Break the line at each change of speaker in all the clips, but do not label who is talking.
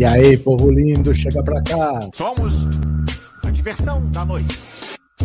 E aí, povo lindo, chega pra cá.
Somos a diversão da noite.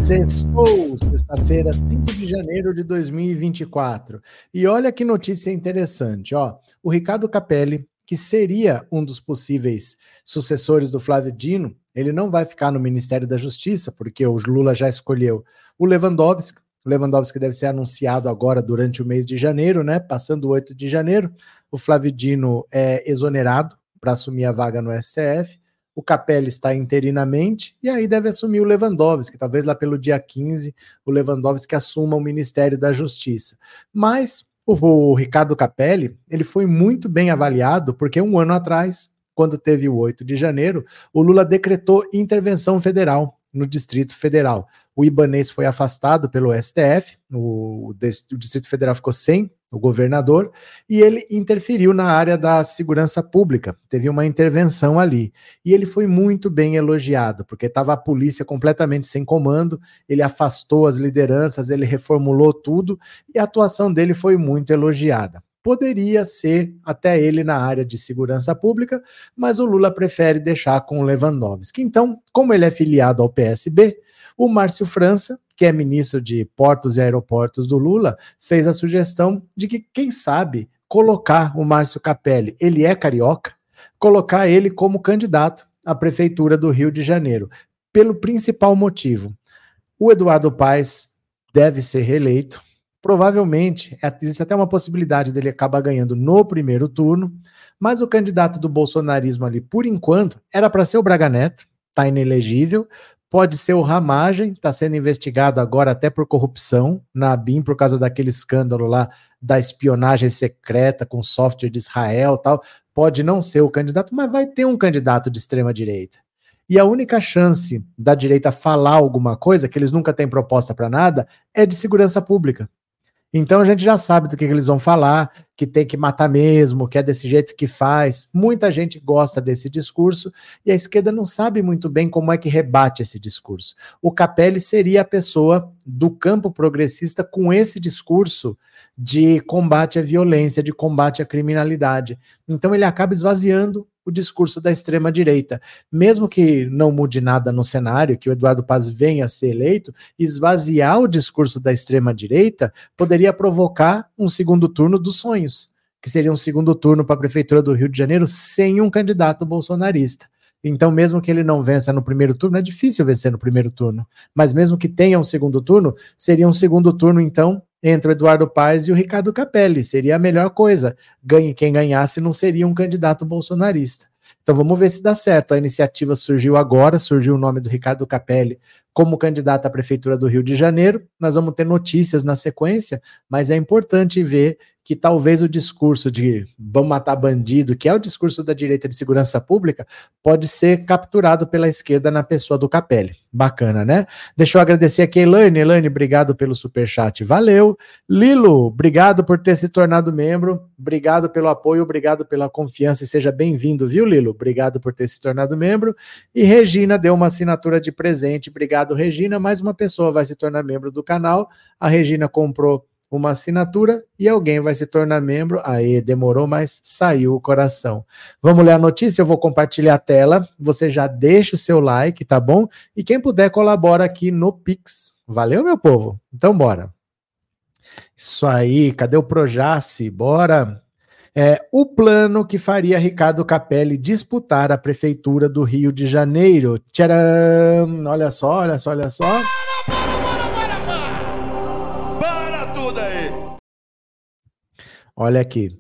Sextou, sexta-feira, 5 de janeiro de 2024. E olha que notícia interessante, ó. O Ricardo Capelli, que seria um dos possíveis sucessores do Flávio Dino, ele não vai ficar no Ministério da Justiça, porque o Lula já escolheu o Lewandowski. O Lewandowski deve ser anunciado agora durante o mês de janeiro, né? Passando o 8 de janeiro. O Flávio Dino é exonerado para assumir a vaga no STF. O Capelli está interinamente e aí deve assumir o Lewandowski, talvez lá pelo dia 15 o Lewandowski assuma o Ministério da Justiça. Mas o, Ricardo Capelli, ele foi muito bem avaliado porque um ano atrás, quando teve o 8 de janeiro, o Lula decretou intervenção federal no Distrito Federal. O Ibanês foi afastado pelo STF, o, o Distrito Federal ficou sem o governador, e ele interferiu na área da segurança pública. Teve uma intervenção ali. E ele foi muito bem elogiado, porque estava a polícia completamente sem comando, ele afastou as lideranças, ele reformulou tudo, e a atuação dele foi muito elogiada poderia ser até ele na área de segurança pública, mas o Lula prefere deixar com o Lewandowski. Então, como ele é filiado ao PSB, o Márcio França, que é ministro de Portos e Aeroportos do Lula, fez a sugestão de que, quem sabe, colocar o Márcio Capelli, ele é carioca, colocar ele como candidato à prefeitura do Rio de Janeiro, pelo principal motivo. O Eduardo Paes deve ser reeleito, provavelmente existe até uma possibilidade dele acabar ganhando no primeiro turno, mas o candidato do bolsonarismo ali, por enquanto, era para ser o Braga Neto, está inelegível, pode ser o Ramagem, está sendo investigado agora até por corrupção na ABIN por causa daquele escândalo lá da espionagem secreta com software de Israel tal. Pode não ser o candidato, mas vai ter um candidato de extrema direita. E a única chance da direita falar alguma coisa, que eles nunca têm proposta para nada, é de segurança pública. Então a gente já sabe do que, que, eles vão falar, que tem que matar mesmo, que é desse jeito que faz. Muita gente gosta desse discurso e a esquerda não sabe muito bem como é que rebate esse discurso. O Capelli seria a pessoa do campo progressista com esse discurso de combate à violência, de combate à criminalidade. Então ele acaba esvaziando o discurso da extrema direita. Mesmo que não mude nada no cenário, que o Eduardo Paz venha a ser eleito, esvaziar o discurso da extrema direita poderia provocar um segundo turno dos sonhos, que seria um segundo turno para a prefeitura do Rio de Janeiro sem um candidato bolsonarista. Então, mesmo que ele não vença no primeiro turno, é difícil vencer no primeiro turno. Mas mesmo que tenha um segundo turno, seria um segundo turno, então, entre o Eduardo Paes e o Ricardo Capelli. Seria a melhor coisa. Ganhe quem ganhasse não seria um candidato bolsonarista. Então vamos ver se dá certo. A iniciativa surgiu agora, surgiu o nome do Ricardo Capelli como candidato à prefeitura do Rio de Janeiro. Nós vamos ter notícias na sequência, mas é importante ver que talvez o discurso de vamos matar bandido, que é o discurso da direita de segurança pública, pode ser capturado pela esquerda na pessoa do Capelli. Bacana, né? Deixa eu agradecer aqui a Elaine. Elaine, obrigado pelo super chat. Valeu. Lilo, obrigado por ter se tornado membro. Obrigado pelo apoio, obrigado pela confiança e seja bem-vindo, viu, Lilo? Obrigado por ter se tornado membro. E Regina deu uma assinatura de presente. Obrigado, Regina. Mais uma pessoa vai se tornar membro do canal. A Regina comprou uma assinatura e alguém vai se tornar membro. Aí, demorou, mas saiu o coração. Vamos ler a notícia? Eu vou compartilhar a tela. Você já deixa o seu like, tá bom? E quem puder, colabora aqui no Pix. Valeu, meu povo? Então, bora. Isso aí, cadê o Projace? Bora. É, o plano que faria Ricardo Capelli disputar a prefeitura do Rio de Janeiro. Tcharam! Olha só, olha só, olha só. Olha aqui.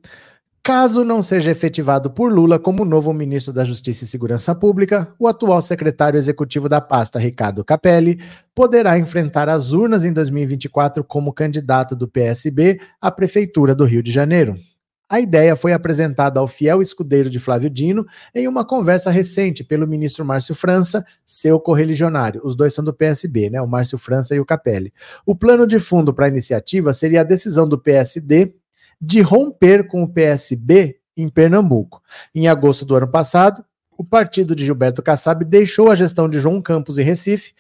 Caso não seja efetivado por Lula como novo ministro da Justiça e Segurança Pública, o atual secretário executivo da pasta, Ricardo Capelli, poderá enfrentar as urnas em 2024 como candidato do PSB à Prefeitura do Rio de Janeiro. A ideia foi apresentada ao fiel escudeiro de Flávio Dino em uma conversa recente pelo ministro Márcio França, seu correligionário. Os dois são do PSB, né? O Márcio França e o Capelli. O plano de fundo para a iniciativa seria a decisão do PSD de romper com o PSB em Pernambuco. Em agosto do ano passado, o partido de Gilberto Kassab deixou a gestão de João Campos em Recife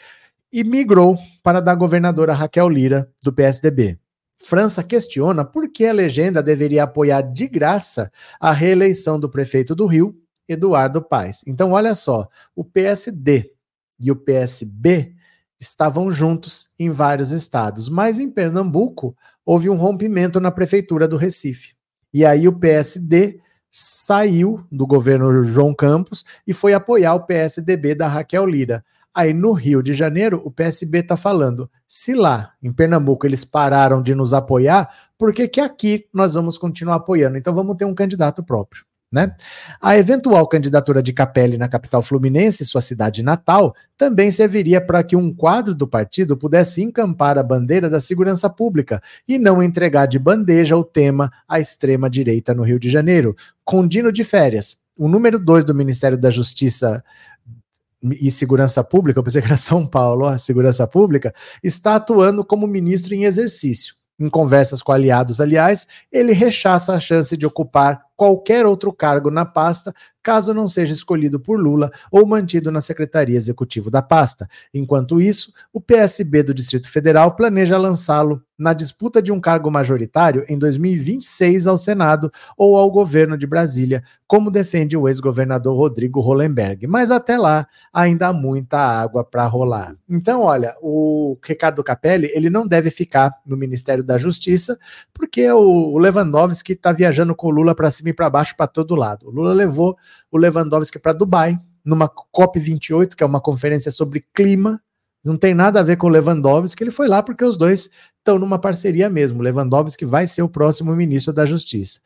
e migrou para a da governadora Raquel Lira, do PSDB. França questiona por que a legenda deveria apoiar de graça a reeleição do prefeito do Rio, Eduardo Paes. Então, olha só, o PSD e o PSB estavam juntos em vários estados, mas em Pernambuco houve um rompimento na prefeitura do Recife. E aí o PSD saiu do governo João Campos e foi apoiar o PSDB da Raquel Lira. Aí no Rio de Janeiro, o PSB está falando: se lá em Pernambuco eles pararam de nos apoiar, por que, que aqui nós vamos continuar apoiando? Então vamos ter um candidato próprio. Né? A eventual candidatura de Capelli na capital fluminense, sua cidade natal, também serviria para que um quadro do partido pudesse encampar a bandeira da segurança pública e não entregar de bandeja o tema à extrema-direita no Rio de Janeiro. Condino de férias, o número 2 do Ministério da Justiça e Segurança Pública, eu pensei que era São Paulo, ó, Segurança Pública, está atuando como ministro em exercício. Em conversas com aliados, aliás, ele rechaça a chance de ocupar qualquer outro cargo na pasta, caso não seja escolhido por Lula ou mantido na Secretaria Executiva da pasta. Enquanto isso, o PSB do Distrito Federal planeja lançá-lo na disputa de um cargo majoritário em 2026 ao Senado ou ao governo de Brasília, como defende o ex-governador Rodrigo Hollenberg. Mas até lá ainda há muita água para rolar. Então, olha, o Ricardo Capelli ele não deve ficar no Ministério da Justiça, porque o Lewandowski está viajando com o Lula para cima e para baixo para todo lado. O Lula levou o Lewandowski para Dubai, numa COP28, que é uma conferência sobre clima, não tem nada a ver com o Lewandowski, ele foi lá porque os dois estão numa parceria mesmo. Lewandowski vai ser o próximo ministro da Justiça.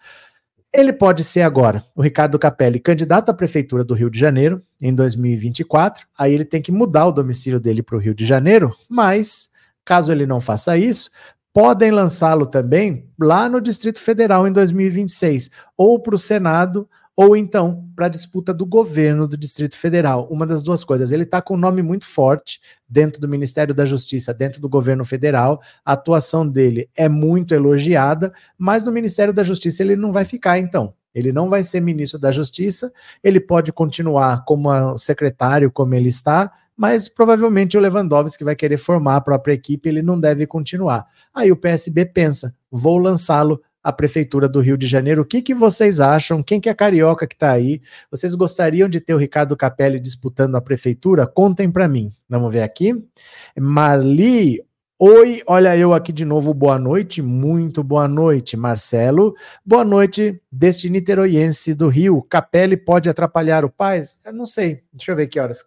Ele pode ser agora, o Ricardo Capelli, candidato à prefeitura do Rio de Janeiro em 2024. Aí ele tem que mudar o domicílio dele para o Rio de Janeiro, mas caso ele não faça isso, podem lançá-lo também lá no Distrito Federal em 2026, ou para o Senado ou então para a disputa do governo do Distrito Federal. Uma das duas coisas. Ele está com um nome muito forte dentro do Ministério da Justiça, dentro do governo federal. A atuação dele é muito elogiada, mas no Ministério da Justiça ele não vai ficar, então. Ele não vai ser ministro da Justiça, ele pode continuar como secretário, como ele está, mas provavelmente o Lewandowski vai querer formar a própria equipe, ele não deve continuar. Aí o PSB pensa, vou lançá-lo a prefeitura do Rio de Janeiro. O que, que vocês acham? Quem que é carioca que está aí? Vocês gostariam de ter o Ricardo Capelli disputando a prefeitura? Contem para mim. Vamos ver aqui. Marli, oi, olha eu aqui de novo. Boa noite, muito boa noite, Marcelo. Boa noite deste niteroiense do Rio. Capelli pode atrapalhar o Paz? Eu não sei. Deixa eu ver que horas.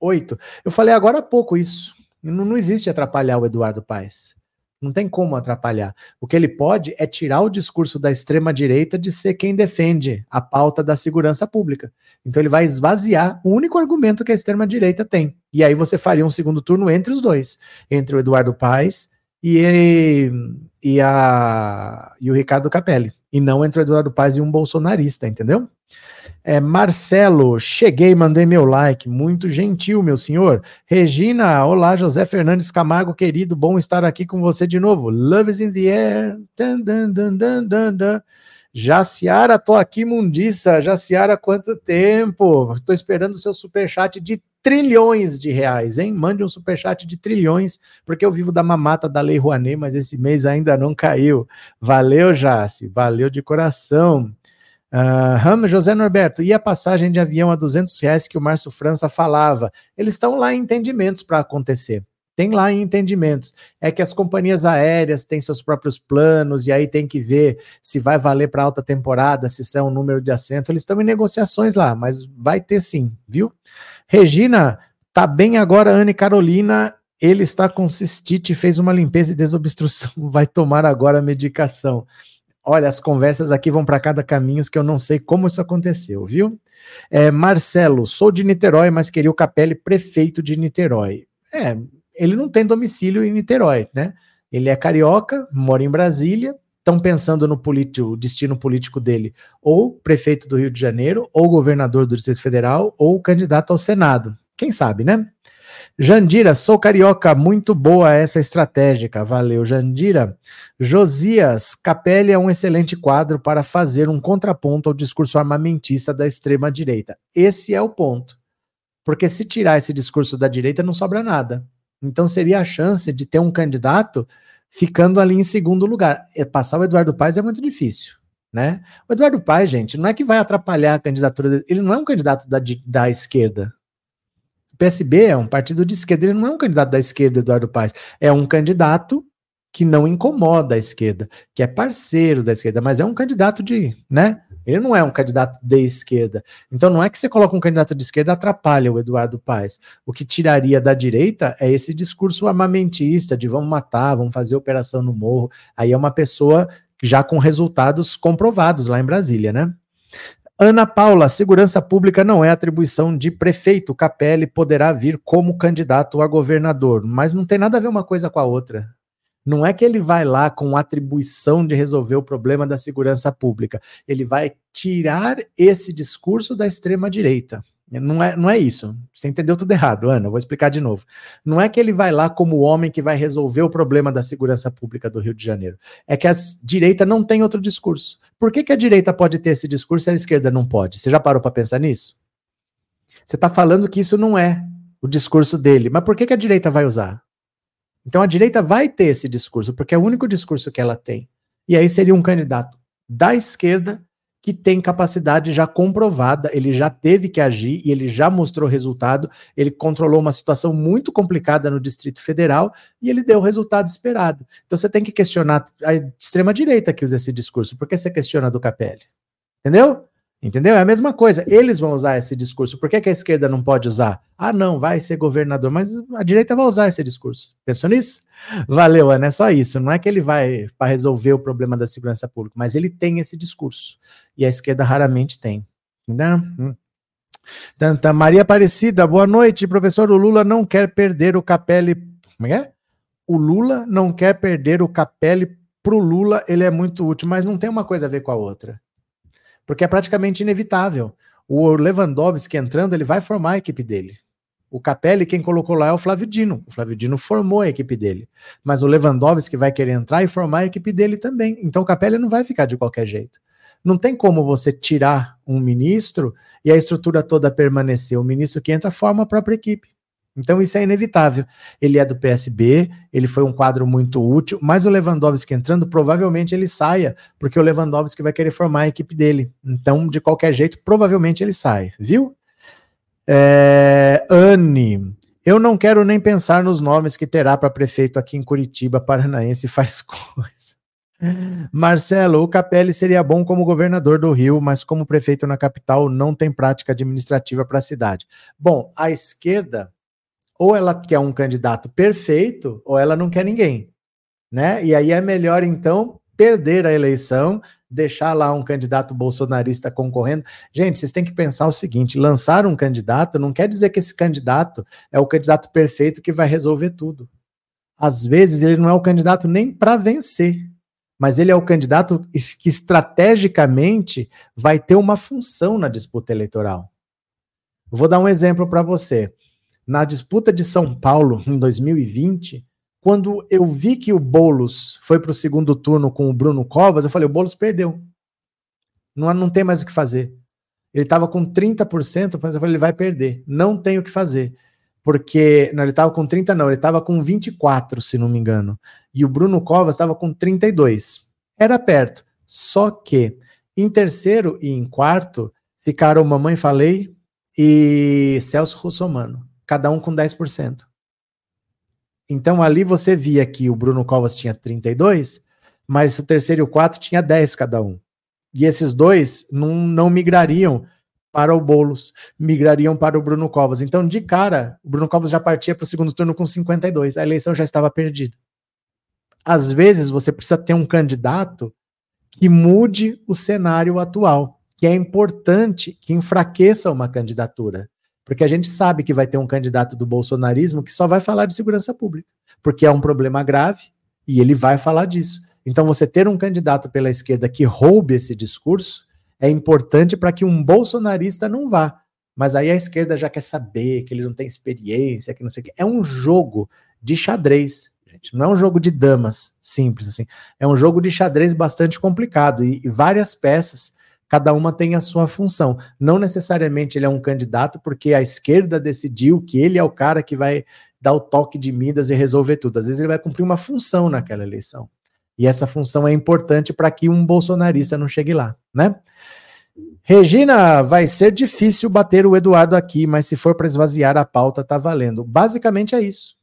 Oito. Eu falei agora há pouco isso. Não, não existe atrapalhar o Eduardo Paes. Não tem como atrapalhar. O que ele pode é tirar o discurso da extrema-direita de ser quem defende a pauta da segurança pública. Então ele vai esvaziar o único argumento que a extrema-direita tem. E aí você faria um segundo turno entre os dois, entre o Eduardo Paes e, e, a, e o Ricardo Capelli. E não entre o Eduardo Paes e um bolsonarista, entendeu? É, Marcelo, cheguei, mandei meu like, muito gentil, meu senhor. Regina, olá, José Fernandes Camargo, querido, bom estar aqui com você de novo. Love is in the air. Dun, dun, dun, dun, dun, dun. Jaciara, tô aqui, mundiça. Jaciara, quanto tempo? Tô esperando o seu superchat de trilhões de reais, hein? Mande um superchat de trilhões, porque eu vivo da mamata da Lei Rouanet, mas esse mês ainda não caiu. Valeu, Jaci, valeu de coração. Uh, José Norberto, e a passagem de avião a 200 reais que o Márcio França falava? Eles estão lá em entendimentos para acontecer. Tem lá em entendimentos. É que as companhias aéreas têm seus próprios planos e aí tem que ver se vai valer para alta temporada, se são um número de assento. Eles estão em negociações lá, mas vai ter sim, viu? Regina, tá bem agora, Anne Carolina. Ele está com cistite, fez uma limpeza e desobstrução, vai tomar agora a medicação. Olha, as conversas aqui vão para cada caminho que eu não sei como isso aconteceu, viu? É, Marcelo, sou de Niterói, mas queria o Capelli prefeito de Niterói. É, ele não tem domicílio em Niterói, né? Ele é carioca, mora em Brasília, estão pensando no destino político dele, ou prefeito do Rio de Janeiro, ou governador do Distrito Federal, ou candidato ao Senado. Quem sabe, né? Jandira, sou carioca, muito boa essa estratégica. Valeu, Jandira. Josias, Capelli é um excelente quadro para fazer um contraponto ao discurso armamentista da extrema-direita. Esse é o ponto. Porque se tirar esse discurso da direita, não sobra nada. Então seria a chance de ter um candidato ficando ali em segundo lugar. É, passar o Eduardo Paes é muito difícil. Né? O Eduardo Paes, gente, não é que vai atrapalhar a candidatura dele, ele não é um candidato da, da esquerda. PSB é um partido de esquerda, ele não é um candidato da esquerda, Eduardo Paes. É um candidato que não incomoda a esquerda, que é parceiro da esquerda, mas é um candidato de, né? Ele não é um candidato de esquerda. Então não é que você coloca um candidato de esquerda atrapalha o Eduardo Paes. O que tiraria da direita é esse discurso armamentista de vamos matar, vamos fazer operação no morro. Aí é uma pessoa já com resultados comprovados lá em Brasília, né? Ana Paula, segurança pública não é atribuição de prefeito. Capelli poderá vir como candidato a governador, mas não tem nada a ver uma coisa com a outra. Não é que ele vai lá com atribuição de resolver o problema da segurança pública. Ele vai tirar esse discurso da extrema direita. Não é, não é isso. Você entendeu tudo errado, Ana. Eu vou explicar de novo. Não é que ele vai lá como o homem que vai resolver o problema da segurança pública do Rio de Janeiro. É que a direita não tem outro discurso. Por que, que a direita pode ter esse discurso e a esquerda não pode? Você já parou para pensar nisso? Você está falando que isso não é o discurso dele. Mas por que, que a direita vai usar? Então a direita vai ter esse discurso, porque é o único discurso que ela tem. E aí seria um candidato da esquerda que tem capacidade já comprovada, ele já teve que agir e ele já mostrou resultado, ele controlou uma situação muito complicada no Distrito Federal e ele deu o resultado esperado. Então você tem que questionar a extrema direita que usa esse discurso, por que você questiona do Capelli? Entendeu? Entendeu? É a mesma coisa. Eles vão usar esse discurso. Por que, que, a esquerda não pode usar? Ah, não, vai ser governador. Mas a direita vai usar esse discurso. Pensou nisso? Valeu, Ana. É só isso. Não é que ele vai para resolver o problema da segurança pública, mas ele tem esse discurso. E a esquerda raramente tem. Entendeu? Hum. Tanta Maria Aparecida, boa noite, professor. O Lula não quer perder o Capelli. Como é? O Lula não quer perder o Capelli pro Lula, ele é muito útil, mas não tem uma coisa a ver com a outra porque é praticamente inevitável. O Lewandowski entrando, ele vai formar a equipe dele. O Capelli, quem colocou lá é o Flávio Dino. O Flávio Dino formou a equipe dele. Mas o Lewandowski vai querer entrar e formar a equipe dele também. Então o Capelli não vai ficar de qualquer jeito. Não tem como você tirar um ministro e a estrutura toda permanecer. O ministro que entra forma a própria equipe. Então isso é inevitável. Ele é do PSB, ele foi um quadro muito útil, mas o Lewandowski entrando, provavelmente ele saia, porque o Lewandowski vai querer formar a equipe dele. Então, de qualquer jeito, provavelmente ele sai, viu? É, Anne, eu não quero nem pensar nos nomes que terá para prefeito aqui em Curitiba, Paranaense faz coisa. Marcelo, o Capelli seria bom como governador do Rio, mas como prefeito na capital não tem prática administrativa para a cidade. Bom, a esquerda ou ela quer um candidato perfeito, ou ela não quer ninguém, né? E aí é melhor então perder a eleição, deixar lá um candidato bolsonarista concorrendo. Gente, vocês têm que pensar o seguinte: lançar um candidato não quer dizer que esse candidato é o candidato perfeito que vai resolver tudo. Às vezes ele não é o candidato nem para vencer, mas ele é o candidato que estrategicamente vai ter uma função na disputa eleitoral. Vou dar um exemplo para você na disputa de São Paulo em 2020, quando eu vi que o Bolos foi para o segundo turno com o Bruno Covas, eu falei: o Bolos perdeu. Não, não tem mais o que fazer. Ele estava com 30%, mas eu falei: ele vai perder. Não tem o que fazer. Porque. Não, ele estava com 30, não, ele estava com 24, se não me engano. E o Bruno Covas estava com 32. Era perto. Só que em terceiro e em quarto ficaram Mamãe Falei e Celso Russomano cada um com 10%. Então ali você via que o Bruno Covas tinha 32, mas o terceiro e o quarto tinha 10 cada um. E esses dois não, não migrariam para o Boulos, migrariam para o Bruno Covas. Então, de cara, o Bruno Covas já partia para o segundo turno com 52. A eleição já estava perdida. Às vezes, você precisa ter um candidato que mude o cenário atual, que é importante que enfraqueça uma candidatura. Porque a gente sabe que vai ter um candidato do bolsonarismo que só vai falar de segurança pública, porque é um problema grave e ele vai falar disso. Então, você ter um candidato pela esquerda que roube esse discurso é importante para que um bolsonarista não vá. Mas aí a esquerda já quer saber que ele não tem experiência, que não sei o quê. É um jogo de xadrez gente. Não é um jogo de damas simples, assim. É um jogo de xadrez bastante complicado e, e várias peças, cada uma tem a sua função. Não necessariamente ele é um candidato porque a esquerda decidiu que ele é o cara que vai dar o toque de Midas e resolver tudo. Às vezes ele vai cumprir uma função naquela eleição. E essa função é importante para que um bolsonarista não chegue lá, né? Regina, vai ser difícil bater o Eduardo aqui, mas se for para esvaziar a pauta, tá valendo. Basicamente é isso.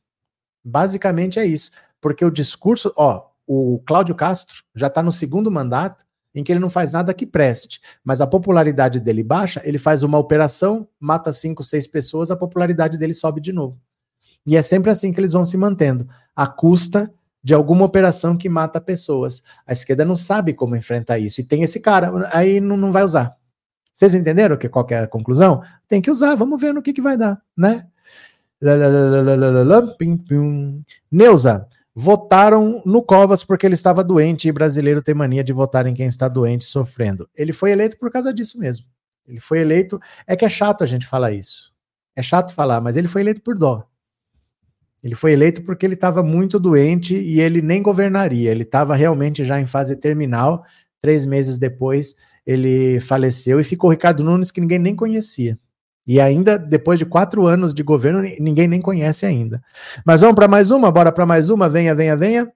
Basicamente é isso. Porque o discurso, ó, o Cláudio Castro já está no segundo mandato em que ele não faz nada que preste, mas a popularidade dele baixa, ele faz uma operação, mata cinco, seis pessoas, a popularidade dele sobe de novo. E é sempre assim que eles vão se mantendo, à custa de alguma operação que mata pessoas. A esquerda não sabe como enfrentar isso, e tem esse cara, aí não, não vai usar. Vocês entenderam que, qual que é a conclusão? Tem que usar, vamos ver no que, que vai dar, né? Neuza, votaram no Covas porque ele estava doente e brasileiro tem mania de votar em quem está doente sofrendo. Ele foi eleito por causa disso mesmo. Ele foi eleito. É que é chato a gente falar isso. É chato falar, mas ele foi eleito por dó. Ele foi eleito porque ele estava muito doente e ele nem governaria. Ele estava realmente já em fase terminal. Três meses depois, ele faleceu e ficou Ricardo Nunes, que ninguém nem conhecia. E ainda, depois de quatro anos de governo, ninguém nem conhece ainda. Mas vamos para mais uma? Bora para mais uma? Venha, venha, venha.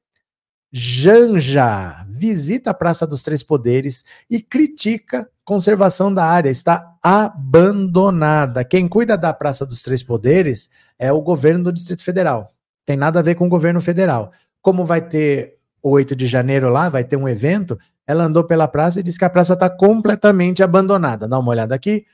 Janja visita a Praça dos Três Poderes e critica conservação da área. Está abandonada. Quem cuida da Praça dos Três Poderes é o governo do Distrito Federal. Tem nada a ver com o governo federal. Como vai ter o 8 de janeiro lá, vai ter um evento, ela andou pela praça e disse que a praça está completamente abandonada. Dá uma olhada aqui.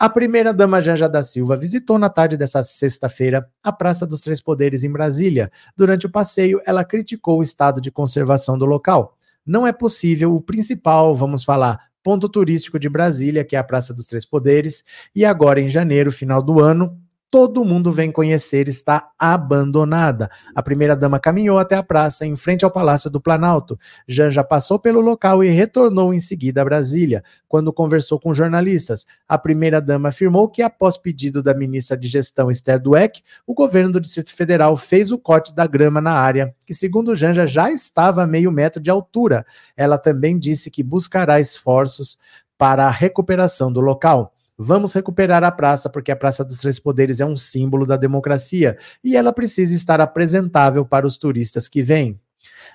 A primeira-dama Janja da Silva visitou na tarde dessa sexta-feira a Praça dos Três Poderes em Brasília. Durante o passeio, ela criticou o estado de conservação do local. Não é possível o principal, vamos falar, ponto turístico de Brasília, que é a Praça dos Três Poderes, e agora em janeiro, final do ano, todo mundo vem conhecer está abandonada. A primeira-dama caminhou até a praça, em frente ao Palácio do Planalto. Janja passou pelo local e retornou em seguida a Brasília. Quando conversou com jornalistas, a primeira-dama afirmou que, após pedido da ministra de Gestão Esther Dweck, o governo do Distrito Federal fez o corte da grama na área, que, segundo Janja, já estava a meio metro de altura. Ela também disse que buscará esforços para a recuperação do local. Vamos recuperar a praça, porque a Praça dos Três Poderes é um símbolo da democracia e ela precisa estar apresentável para os turistas que vêm.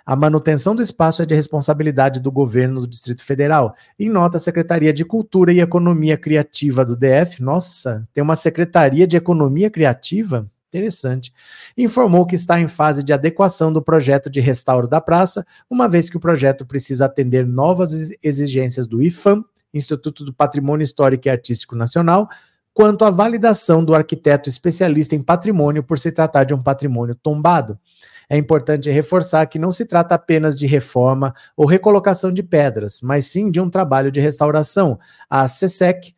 A manutenção do espaço é de responsabilidade do governo do Distrito Federal. Em nota, a Secretaria de Cultura e Economia Criativa do DF, nossa, tem uma Secretaria de Economia Criativa? Interessante. Informou que está em fase de adequação do projeto de restauro da praça, uma vez que o projeto precisa atender novas exigências do IFAM Instituto do Patrimônio Histórico e Artístico Nacional, quanto à validação do arquiteto especialista em patrimônio por se tratar de um patrimônio tombado. É importante reforçar que não se trata apenas de reforma ou recolocação de pedras, mas sim de um trabalho de restauração. A CSEC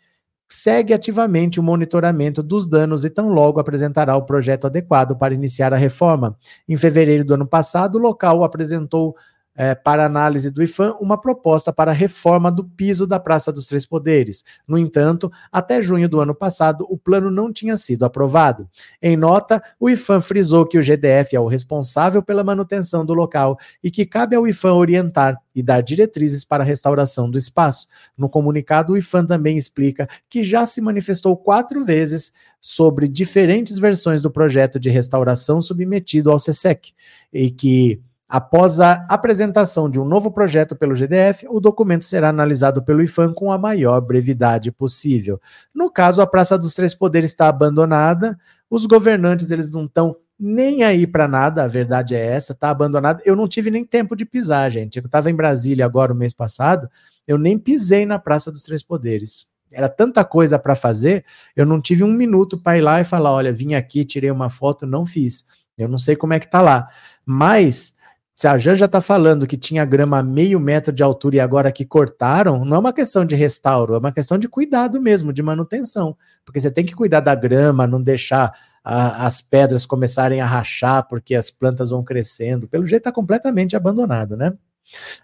segue ativamente o monitoramento dos danos e tão logo apresentará o projeto adequado para iniciar a reforma. Em fevereiro do ano passado, o local apresentou é, para análise do IFAM uma proposta para reforma do piso da Praça dos Três Poderes. No entanto, até junho do ano passado, o plano não tinha sido aprovado. Em nota, o IFAM frisou que o GDF é o responsável pela manutenção do local e que cabe ao IFAM orientar e dar diretrizes para a restauração do espaço. No comunicado, o IFAM também explica que já se manifestou quatro vezes sobre diferentes versões do projeto de restauração submetido ao CSEC e que Após a apresentação de um novo projeto pelo GDF, o documento será analisado pelo IFAM com a maior brevidade possível. No caso, a Praça dos Três Poderes está abandonada, os governantes eles não estão nem aí para nada, a verdade é essa, está abandonada. Eu não tive nem tempo de pisar, gente. Eu estava em Brasília agora o mês passado, eu nem pisei na Praça dos Três Poderes. Era tanta coisa para fazer, eu não tive um minuto para ir lá e falar: olha, vim aqui, tirei uma foto, não fiz. Eu não sei como é que tá lá. Mas Se a Jan já está falando que tinha grama a meio metro de altura e agora que cortaram, não é uma questão de restauro, é uma questão de cuidado mesmo, de manutenção. Porque você tem que cuidar da grama, não deixar a, as pedras começarem a rachar, porque as plantas vão crescendo. Pelo jeito está completamente abandonado, né?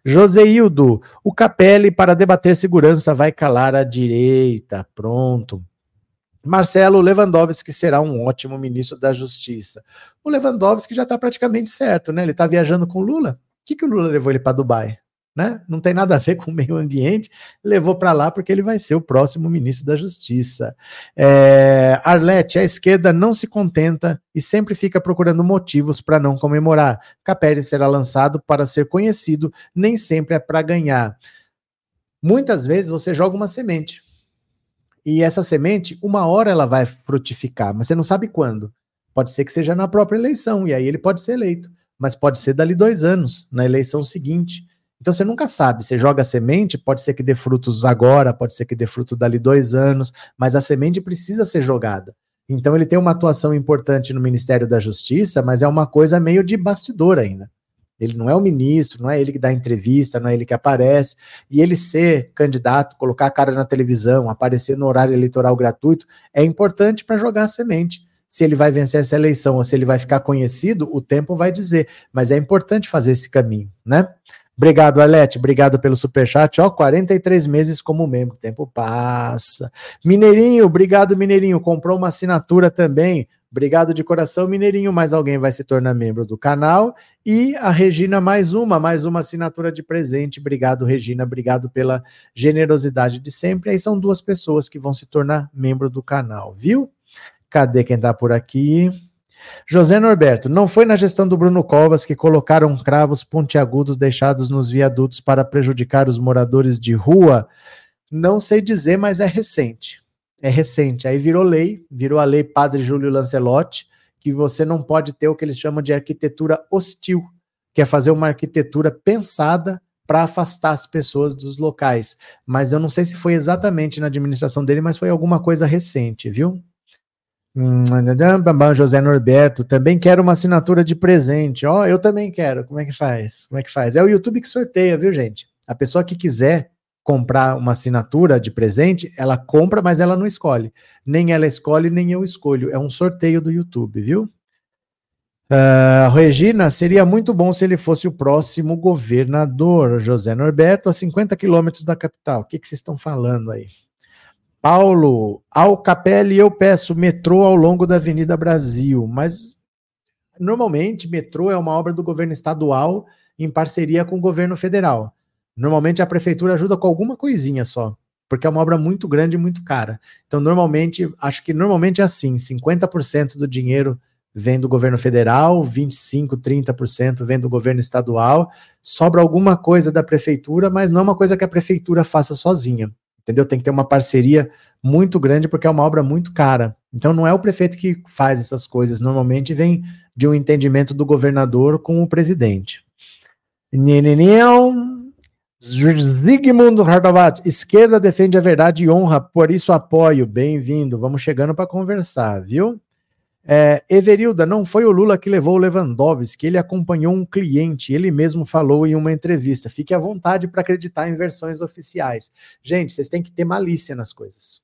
Joseildo, o Capelli para debater segurança vai calar a direita. Pronto. Marcelo Lewandowski será um ótimo ministro da Justiça. O Lewandowski já está praticamente certo, né? Ele está viajando com o Lula. O que, que o Lula levou ele para Dubai? Né? Não tem nada a ver com o meio ambiente, levou para lá porque ele vai ser o próximo ministro da Justiça. É, Arlete, a esquerda não se contenta e sempre fica procurando motivos para não comemorar. Capelli será lançado para ser conhecido, nem sempre é para ganhar. Muitas vezes você joga uma semente e essa semente, uma hora ela vai frutificar, mas você não sabe quando. Pode ser que seja na própria eleição, e aí ele pode ser eleito. Mas pode ser dali dois anos, na eleição seguinte. Então você nunca sabe. Você joga a semente, pode ser que dê frutos agora, pode ser que dê fruto dali dois anos, mas a semente precisa ser jogada. Então ele tem uma atuação importante no Ministério da Justiça, mas é uma coisa meio de bastidor ainda. Ele não é o ministro, não é ele que dá entrevista, não é ele que aparece. E ele ser candidato, colocar a cara na televisão, aparecer no horário eleitoral gratuito, é importante para jogar a semente. Se ele vai vencer essa eleição ou se ele vai ficar conhecido, o tempo vai dizer. Mas é importante fazer esse caminho, né? Obrigado, Arlete. Obrigado pelo superchat. Ó, 43 meses como membro. O tempo passa. Mineirinho, obrigado, Mineirinho. Comprou uma assinatura também. Obrigado de coração, Mineirinho. Mais alguém vai se tornar membro do canal. E a Regina, mais uma, mais uma assinatura de presente. Obrigado, Regina. Obrigado pela generosidade de sempre. Aí são duas pessoas que vão se tornar membro do canal, viu? Cadê quem tá por aqui? José Norberto, não foi na gestão do Bruno Covas que colocaram cravos pontiagudos deixados nos viadutos para prejudicar os moradores de rua? Não sei dizer, mas é recente é recente. Aí virou lei, virou a lei Padre Júlio Lancelotti, que você não pode ter o que eles chamam de arquitetura hostil, que é fazer uma arquitetura pensada para afastar as pessoas dos locais. Mas eu não sei se foi exatamente na administração dele, mas foi alguma coisa recente, viu? Hum, José Norberto, também quero uma assinatura de presente. Ó, oh, eu também quero. Como é que faz? Como é que faz? É o YouTube que sorteia, viu, gente? A pessoa que quiser comprar uma assinatura de presente, ela compra, mas ela não escolhe. Nem ela escolhe, nem eu escolho. É um sorteio do YouTube, viu? Uh, Regina, seria muito bom se ele fosse o próximo governador. José Norberto, a 50 quilômetros da capital. O que, que vocês estão falando aí? Paulo, ao Capelli eu peço metrô ao longo da Avenida Brasil, mas normalmente metrô é uma obra do governo estadual em parceria com o governo federal. Normalmente a prefeitura ajuda com alguma coisinha só, porque é uma obra muito grande e muito cara. Então, normalmente, acho que normalmente é assim: 50% do dinheiro vem do governo federal, 25, 30% vem do governo estadual, sobra alguma coisa da prefeitura, mas não é uma coisa que a prefeitura faça sozinha. Entendeu? Tem que ter uma parceria muito grande porque é uma obra muito cara. Então não é o prefeito que faz essas coisas, normalmente vem de um entendimento do governador com o presidente. Neneneu. Zygmundo Hardovat, esquerda defende a verdade e honra, por isso apoio. Bem-vindo. Vamos chegando para conversar, viu? É, Everilda, não foi o Lula que levou o Lewandowski, ele acompanhou um cliente, ele mesmo falou em uma entrevista. Fique à vontade para acreditar em versões oficiais. Gente, vocês têm que ter malícia nas coisas.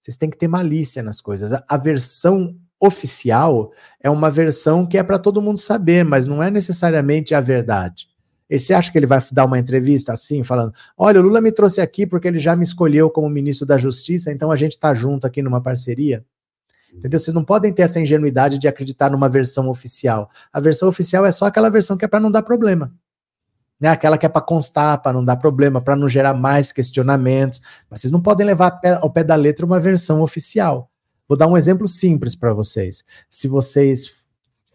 Vocês têm que ter malícia nas coisas. A, a versão oficial é uma versão que é para todo mundo saber, mas não é necessariamente a verdade. E você acha que ele vai dar uma entrevista assim, falando: olha, o Lula me trouxe aqui porque ele já me escolheu como ministro da Justiça, então a gente está junto aqui numa parceria? Entendeu? Vocês não podem ter essa ingenuidade de acreditar numa versão oficial. A versão oficial é só aquela versão que é para não dar problema. Né? Aquela que é para constar, para não dar problema, para não gerar mais questionamentos. Mas vocês não podem levar ao pé da letra uma versão oficial. Vou dar um exemplo simples para vocês. Se vocês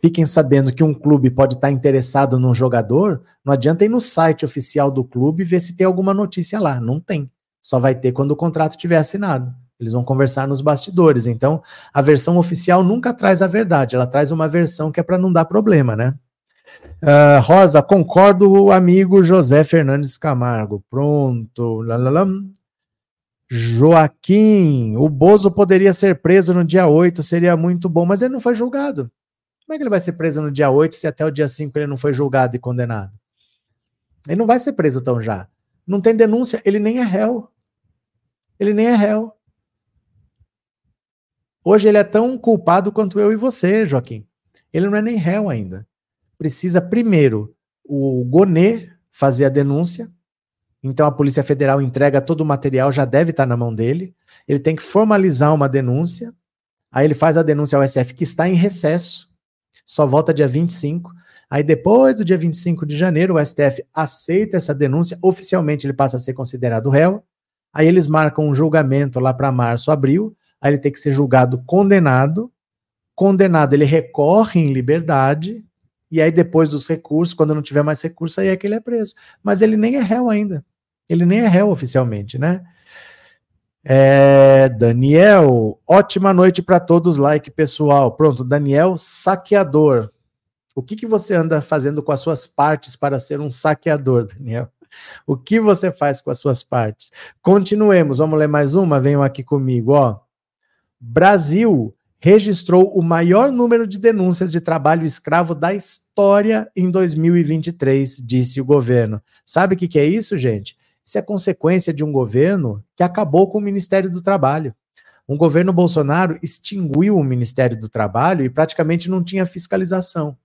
fiquem sabendo que um clube pode estar interessado num jogador, não adianta ir no site oficial do clube e ver se tem alguma notícia lá. Não tem. Só vai ter quando o contrato tiver assinado. Eles vão conversar nos bastidores. Então, a versão oficial nunca traz a verdade, ela traz uma versão que é para não dar problema, né? Uh, Rosa, concordo, amigo José Fernandes Camargo. Pronto. Lalalam. Joaquim, o Bozo poderia ser preso no dia 8, seria muito bom, mas ele não foi julgado. Como é que ele vai ser preso no dia 8 se até o dia 5 ele não foi julgado e condenado? Ele não vai ser preso tão já. Não tem denúncia, ele nem é réu. Ele nem é réu. Hoje ele é tão culpado quanto eu e você, Joaquim. Ele não é nem réu ainda. Precisa primeiro o Gonê fazer a denúncia. Então a Polícia Federal entrega todo o material, já deve estar na mão dele. Ele tem que formalizar uma denúncia. Aí ele faz a denúncia ao SF, que está em recesso. Só volta dia 25. Aí depois do dia 25 de janeiro, o STF aceita essa denúncia. Oficialmente ele passa a ser considerado réu. Aí eles marcam um julgamento lá para março, abril. Aí ele tem que ser julgado condenado. Condenado, ele recorre em liberdade. E aí, depois dos recursos, quando não tiver mais recurso, aí é que ele é preso. Mas ele nem é réu ainda. Ele nem é réu oficialmente, né? É, Daniel, ótima noite para todos, like pessoal. Pronto, Daniel, saqueador. O que, que você anda fazendo com as suas partes para ser um saqueador, Daniel? O que você faz com as suas partes? Continuemos, vamos ler mais uma? Venham aqui comigo, ó. Brasil registrou o maior número de denúncias de trabalho escravo da história em 2023, disse o governo. Sabe o que, que é isso, gente? Isso é consequência de um governo que acabou com o Ministério do Trabalho. Um governo Bolsonaro extinguiu o Ministério do Trabalho e praticamente não tinha fiscalização.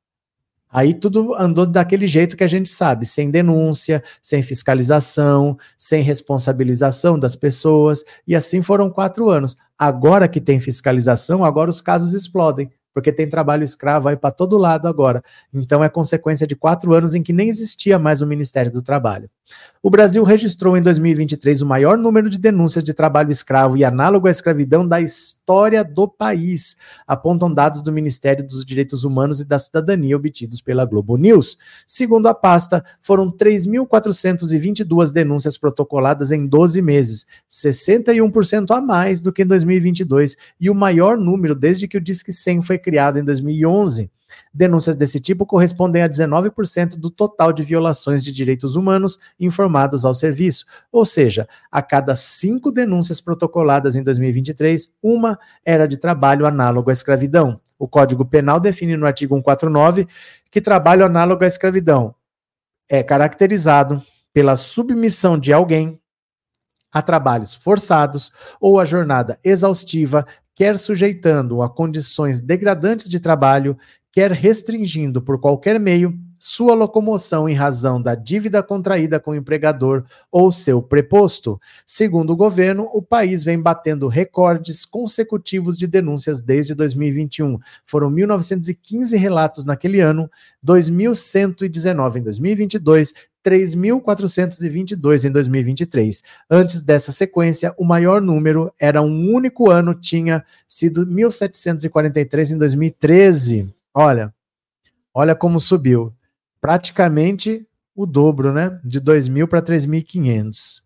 Aí tudo andou daquele jeito que a gente sabe, sem denúncia, sem fiscalização, sem responsabilização das pessoas, e assim foram quatro anos. Agora que tem fiscalização, agora os casos explodem porque tem trabalho escravo aí para todo lado agora. Então é consequência de quatro anos em que nem existia mais o Ministério do Trabalho. O Brasil registrou em 2023 o maior número de denúncias de trabalho escravo e análogo à escravidão da história do país, apontam dados do Ministério dos Direitos Humanos e da Cidadania obtidos pela Globo News. Segundo a pasta, foram 3.422 denúncias protocoladas em 12 meses, 61% a mais do que em 2022 e o maior número desde que o Disque 100 foi criado em 2011. Denúncias desse tipo correspondem a 19% do total de violações de direitos humanos informados ao serviço, ou seja, a cada cinco denúncias protocoladas em 2023, uma era de trabalho análogo à escravidão. O Código Penal define no artigo 149 que trabalho análogo à escravidão é caracterizado pela submissão de alguém a trabalhos forçados ou a jornada exaustiva quer sujeitando a condições degradantes de trabalho, quer restringindo por qualquer meio sua locomoção em razão da dívida contraída com o empregador ou seu preposto. Segundo o governo, o país vem batendo recordes consecutivos de denúncias desde 2021. Foram 1.915 relatos naquele ano, 2.119 em 2022, 3.422 em 2023. Antes dessa sequência, o maior número era um único ano, tinha sido 1.743 em 2013. Olha, olha como subiu. Praticamente o dobro, né? De 2.000 para 3.500.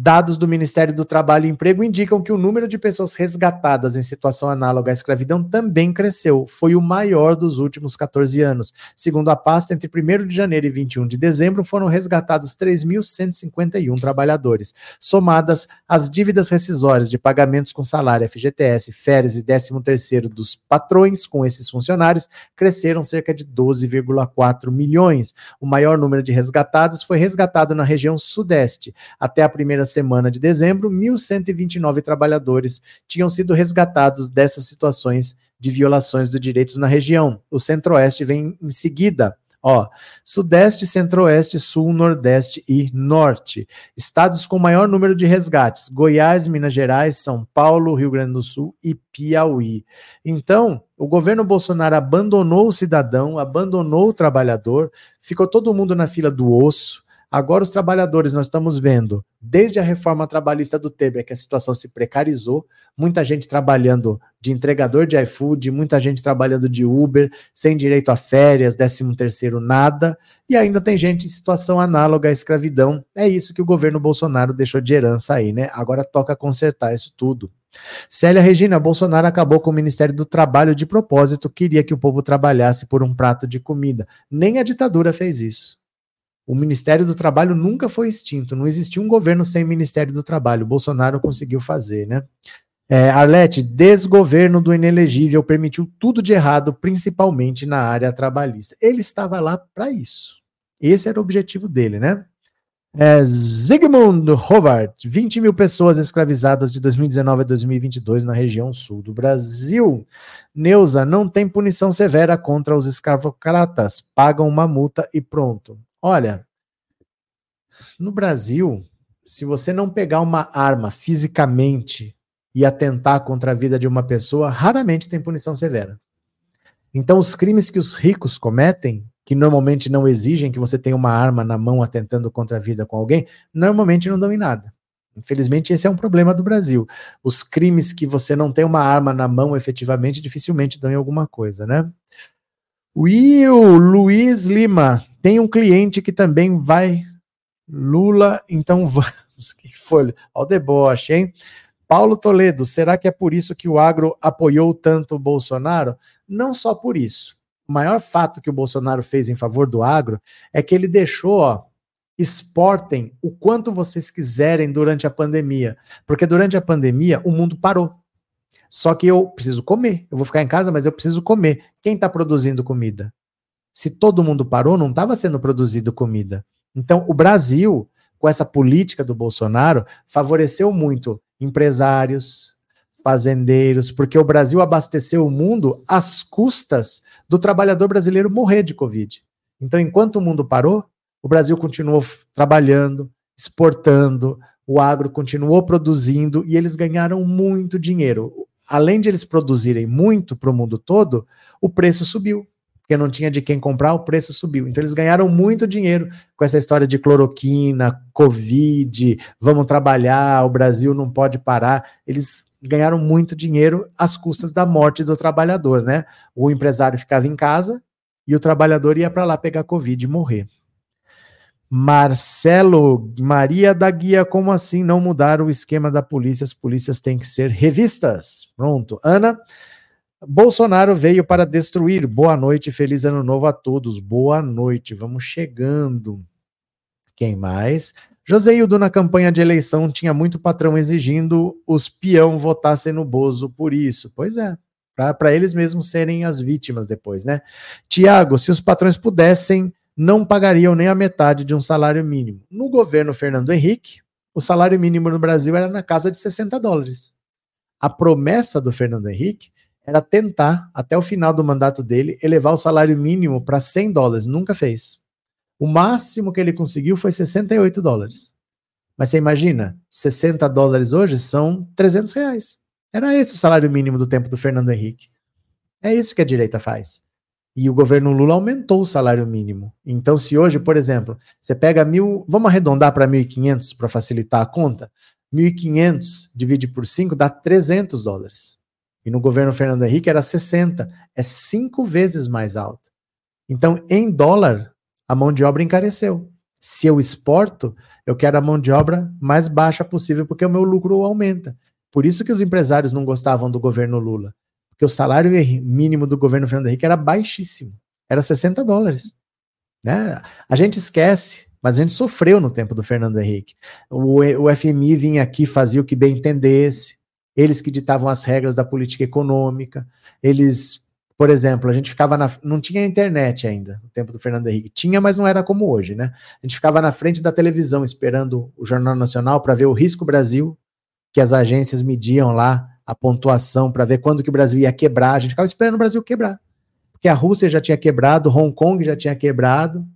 Dados do Ministério do Trabalho e Emprego indicam que o número de pessoas resgatadas em situação análoga à escravidão também cresceu, foi o maior dos últimos 14 anos. Segundo a pasta, entre 1 de janeiro e 21 de dezembro foram resgatados 3.151 trabalhadores. Somadas, as dívidas rescisórias de pagamentos com salário, FGTS, férias e 13º dos patrões com esses funcionários cresceram cerca de 12,4 milhões. O maior número de resgatados foi resgatado na região sudeste. Até a primeira semana de dezembro, 1.129 trabalhadores tinham sido resgatados dessas situações de violações de direitos na região. O Centro-Oeste vem em seguida. Ó, Sudeste, Centro-Oeste, Sul, Nordeste e Norte. Estados com maior número de resgates: Goiás, Minas Gerais, São Paulo, Rio Grande do Sul e Piauí. Então, o governo Bolsonaro abandonou o cidadão, abandonou o trabalhador, ficou todo mundo na fila do osso. Agora, os trabalhadores, nós estamos vendo, desde a reforma trabalhista do Temer, que a situação se precarizou, muita gente trabalhando de entregador de iFood, muita gente trabalhando de Uber, sem direito a férias, 13 terceiro nada, e ainda tem gente em situação análoga à escravidão. É isso que o governo Bolsonaro deixou de herança aí, né? Agora toca consertar isso tudo. Célia Regina, Bolsonaro acabou com o Ministério do Trabalho de propósito, queria que o povo trabalhasse por um prato de comida. Nem a ditadura fez isso. O Ministério do Trabalho nunca foi extinto, não existia um governo sem Ministério do Trabalho. O Bolsonaro conseguiu fazer, né? É, Arlete, desgoverno do inelegível permitiu tudo de errado, principalmente na área trabalhista. Ele estava lá para isso. Esse era o objetivo dele, né? É, Zygmunt Howard, 20 mil pessoas escravizadas de 2019 a 2022 na região sul do Brasil. Neuza, não tem punição severa contra os escravocratas, pagam uma multa e pronto. Olha, no Brasil, se você não pegar uma arma fisicamente e atentar contra a vida de uma pessoa, raramente tem punição severa. Então, os crimes que os ricos cometem, que normalmente não exigem que você tenha uma arma na mão atentando contra a vida com alguém, normalmente não dão em nada. Infelizmente, esse é um problema do Brasil. Os crimes que você não tem uma arma na mão efetivamente, dificilmente dão em alguma coisa, né? Will Luiz Lima tem um cliente que também vai. Lula, então vamos. Que foi? Olha o deboche, hein? Paulo Toledo, será que é por isso que o agro apoiou tanto o Bolsonaro? Não só por isso. O maior fato que o Bolsonaro fez em favor do agro é que ele deixou, ó, exportem o quanto vocês quiserem durante a pandemia. Porque durante a pandemia o mundo parou. Só que eu preciso comer. Eu vou ficar em casa, mas eu preciso comer. Quem está produzindo comida? Se todo mundo parou, não estava sendo produzido comida. Então, o Brasil, com essa política do Bolsonaro, favoreceu muito empresários, fazendeiros, porque o Brasil abasteceu o mundo às custas do trabalhador brasileiro morrer de Covid. Então, enquanto o mundo parou, o Brasil continuou trabalhando, exportando, o agro continuou produzindo e eles ganharam muito dinheiro. Além de eles produzirem muito para o mundo todo, o preço subiu porque não tinha de quem comprar, o preço subiu. Então eles ganharam muito dinheiro com essa história de cloroquina, Covid, vamos trabalhar, o Brasil não pode parar. Eles ganharam muito dinheiro às custas da morte do trabalhador, né? O empresário ficava em casa e o trabalhador ia para lá pegar Covid e morrer. Marcelo, Maria da Guia, como assim não mudar o esquema da polícia? As polícias têm que ser revistas. Pronto. Ana, Bolsonaro veio para destruir. Boa noite, feliz ano novo a todos. Boa noite, vamos chegando. Quem mais? José Hildo, na campanha de eleição, tinha muito patrão exigindo os peão votassem no Bozo por isso. Pois é, para eles mesmos serem as vítimas depois, né? Tiago, se os patrões pudessem, não pagariam nem a metade de um salário mínimo. No governo Fernando Henrique, o salário mínimo no Brasil era na casa de 60 dólares. A promessa do Fernando Henrique era tentar, até o final do mandato dele, elevar o salário mínimo para 100 dólares. Nunca fez. O máximo que ele conseguiu foi 68 dólares. Mas você imagina, 60 dólares hoje são 300 reais. Era esse o salário mínimo do tempo do Fernando Henrique. É isso que a direita faz. E o governo Lula aumentou o salário mínimo. Então, se hoje, por exemplo, você pega mil, vamos arredondar para 1.500 para facilitar a conta, 1.500 divide por 5 dá 300 dólares. E no governo Fernando Henrique era 60, é cinco vezes mais alto. Então, em dólar, a mão de obra encareceu. Se eu exporto, eu quero a mão de obra mais baixa possível, porque o meu lucro aumenta. Por isso que os empresários não gostavam do governo Lula. Porque o salário mínimo do governo Fernando Henrique era baixíssimo. Era 60 dólares. Né? A gente esquece, mas a gente sofreu no tempo do Fernando Henrique. O, o FMI vinha aqui, fazia o que bem entendesse eles que ditavam as regras da política econômica, eles, por exemplo, a gente ficava na. Não tinha internet ainda, no tempo do Fernando Henrique. Tinha, mas não era como hoje, né? A gente ficava na frente da televisão esperando o Jornal Nacional para ver o Risco Brasil, que as agências mediam lá a pontuação para ver quando que o Brasil ia quebrar. A gente ficava esperando o Brasil quebrar. Porque a Rússia já tinha quebrado, Hong Kong já tinha quebrado,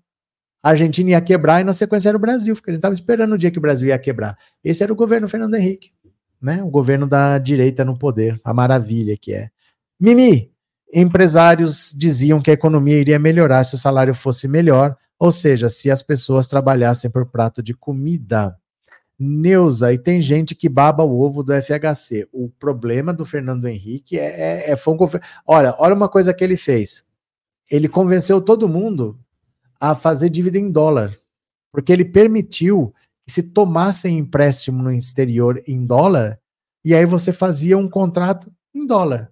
a Argentina ia quebrar e na sequência era o Brasil, porque a gente estava esperando o dia que o Brasil ia quebrar. Esse era o governo Fernando Henrique né? O governo da direita no poder, a maravilha que é. Mimi, empresários diziam que a economia iria melhorar se o salário fosse melhor, ou seja, se as pessoas trabalhassem por prato de comida. Neuza, e tem gente que baba o ovo do FHC. O problema do Fernando Henrique é, é, é foi um Olha, olha uma coisa que ele fez. Ele convenceu todo mundo a fazer dívida em dólar, porque ele permitiu que se tomassem empréstimo no exterior em dólar, e aí você fazia um contrato em dólar.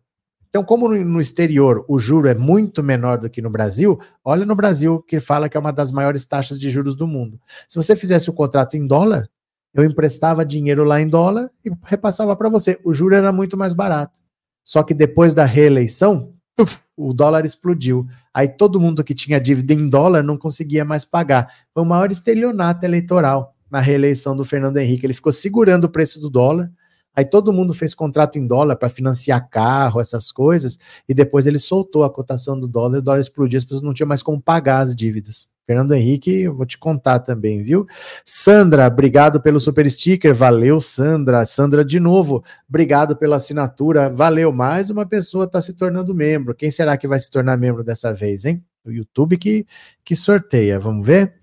Então, como no exterior o juro é muito menor do que no Brasil, olha no Brasil que fala que é uma das maiores taxas de juros do mundo. Se você fizesse o contrato em dólar, Eu emprestava dinheiro lá em dólar e repassava para você. O juro era muito mais barato. Só que depois da reeleição, uf, o dólar explodiu. Aí todo mundo que tinha dívida em dólar não conseguia mais pagar. Foi o maior estelionato eleitoral na reeleição do Fernando Henrique. Ele ficou segurando o preço do dólar. Aí todo mundo fez contrato em dólar para financiar carro, essas coisas, e depois ele soltou a cotação do dólar, o dólar explodiu, as pessoas não tinham mais como pagar as dívidas. Fernando Henrique, eu vou te contar também, viu? Sandra, obrigado pelo super sticker, valeu, Sandra. Sandra, de novo, obrigado pela assinatura, valeu. Mais uma pessoa está se tornando membro. Quem será que vai se tornar membro dessa vez, hein? O YouTube que, que sorteia, vamos ver?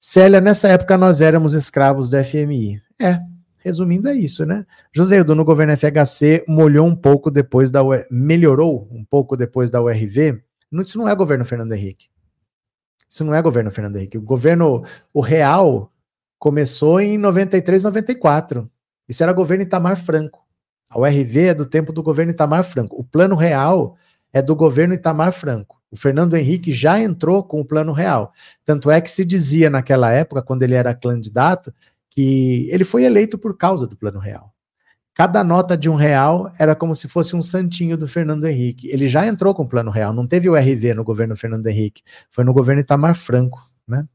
Célia, nessa época nós éramos escravos do FMI. É, resumindo é isso, né? José Edu, no governo FHC, molhou um pouco depois da melhorou um pouco depois da URV. Isso não é governo Fernando Henrique. Isso não é governo Fernando Henrique. O governo, o real, começou em 93, 94. Isso era governo Itamar Franco. A URV é do tempo do governo Itamar Franco. O plano real é do governo Itamar Franco. O Fernando Henrique já entrou com o plano real. Tanto é que se dizia naquela época, quando ele era candidato, que ele foi eleito por causa do plano real. Cada nota de um real era como se fosse um santinho do Fernando Henrique. Ele já entrou com o plano real, não teve o RV no governo Fernando Henrique, foi no governo Itamar Franco, né?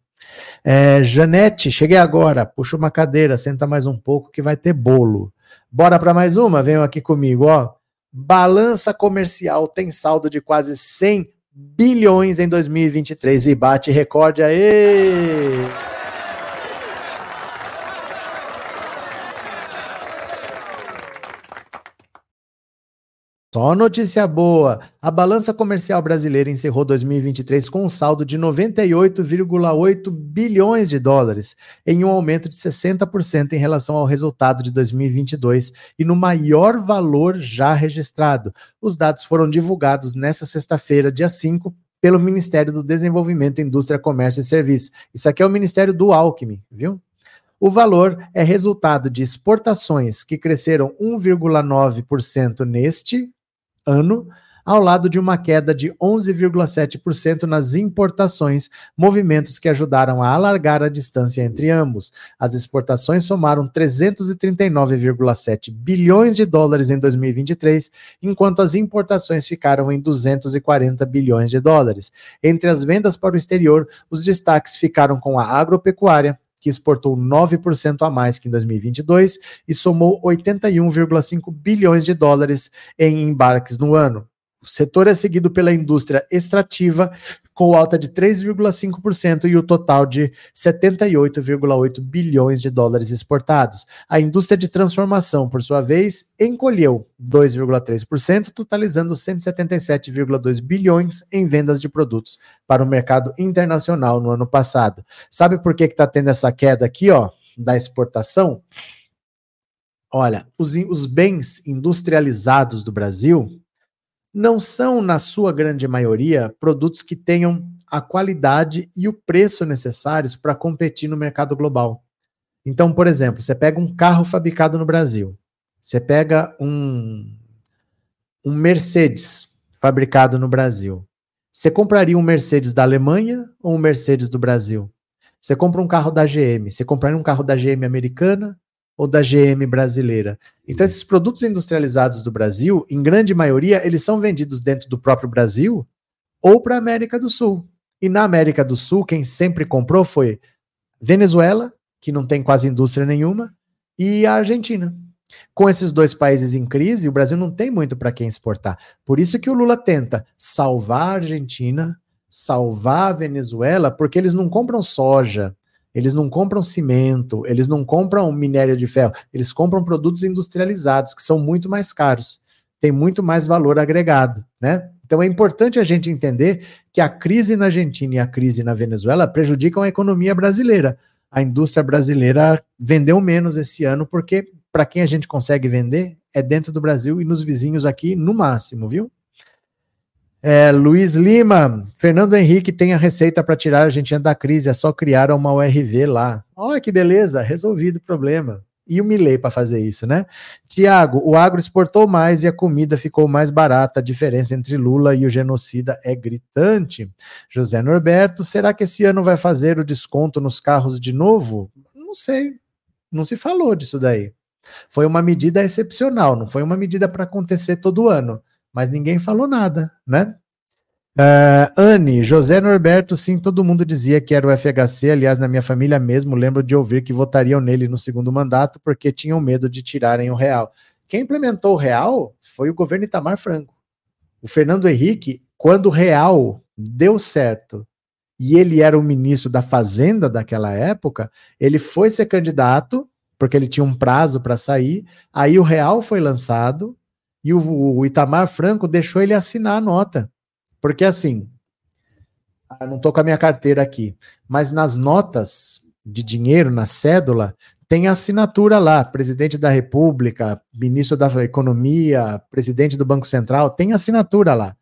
É, Janete, cheguei agora, puxa uma cadeira, senta mais um pouco que vai ter bolo. Bora para mais uma? Venham aqui comigo, ó. Balança comercial tem saldo de quase 100 bilhões em 2023 e bate recorde aí. Só notícia boa. A balança comercial brasileira encerrou 2023 com um saldo de 98,8 bilhões de dólares, em um aumento de 60% em relação ao resultado de 2022 e no maior valor já registrado. Os dados foram divulgados nesta sexta-feira, dia 5, pelo Ministério do Desenvolvimento, Indústria, Comércio e Serviços. Isso aqui é o Ministério do Alckmin, viu? O valor é resultado de exportações que cresceram 1,9% neste ano, ao lado de uma queda de 11,7% nas importações, movimentos que ajudaram a alargar a distância entre ambos. As exportações somaram 339,7 bilhões de dólares em 2023, enquanto as importações ficaram em 240 bilhões de dólares. Entre as vendas para o exterior, os destaques ficaram com a agropecuária, que exportou 9% a mais que em 2022 e somou 81,5 bilhões de dólares em embarques no ano. O setor é seguido pela indústria extrativa, com alta de 3,5% e o total de 78,8 bilhões de dólares exportados. A indústria de transformação, por sua vez, encolheu 2,3%, totalizando 177,2 bilhões em vendas de produtos para o mercado internacional no ano passado. Sabe por que está tendo essa queda aqui, ó, da exportação? Olha, os, os bens industrializados do Brasil não são, na sua grande maioria, produtos que tenham a qualidade e o preço necessários para competir no mercado global. Então, por exemplo, você pega um carro fabricado no Brasil, você pega um, um Mercedes fabricado no Brasil. Você compraria um Mercedes da Alemanha ou um Mercedes do Brasil? Você compra um carro da GM, você compraria um carro da GM americana ou da GM brasileira. Então, esses produtos industrializados do Brasil, em grande maioria, eles são vendidos dentro do próprio Brasil ou para a América do Sul. E na América do Sul, quem sempre comprou foi Venezuela, que não tem quase indústria nenhuma, e a Argentina. Com esses dois países em crise, o Brasil não tem muito para quem exportar. Por isso que o Lula tenta salvar a Argentina, salvar a Venezuela, porque eles não compram soja, eles não compram cimento, eles não compram minério de ferro, eles compram produtos industrializados, que são muito mais caros, tem muito mais valor agregado, né? Então é importante a gente entender que a crise na Argentina e a crise na Venezuela prejudicam a economia brasileira. A indústria brasileira vendeu menos esse ano porque para quem a gente consegue vender é dentro do Brasil e nos vizinhos aqui no máximo, viu? É, Luiz Lima, Fernando Henrique tem a receita para tirar a Argentina da crise, é só criar uma URV lá. Olha que beleza, resolvido o problema. E o Milei para fazer isso, né? Tiago, o agro exportou mais e a comida ficou mais barata. A diferença entre Lula e o genocida é gritante. José Norberto, será que esse ano vai fazer o desconto nos carros de novo? Não sei. Não se falou disso daí. Foi uma medida excepcional, não foi uma medida para acontecer todo ano, mas ninguém falou nada, né? Uh, Anne, José Norberto, sim, todo mundo dizia que era o FHC. Aliás, na minha família mesmo, lembro de ouvir que votariam nele no segundo mandato porque tinham medo de tirarem o real. Quem implementou o real foi o governo Itamar Franco. O Fernando Henrique, quando o real deu certo e ele era o ministro da Fazenda daquela época, ele foi ser candidato porque ele tinha um prazo para sair. Aí o real foi lançado e o, o Itamar Franco deixou ele assinar a nota porque assim, ah, não estou com a minha carteira aqui, mas nas notas de dinheiro, na cédula, tem assinatura lá, presidente da República, ministro da Economia, presidente do Banco Central, tem assinatura lá.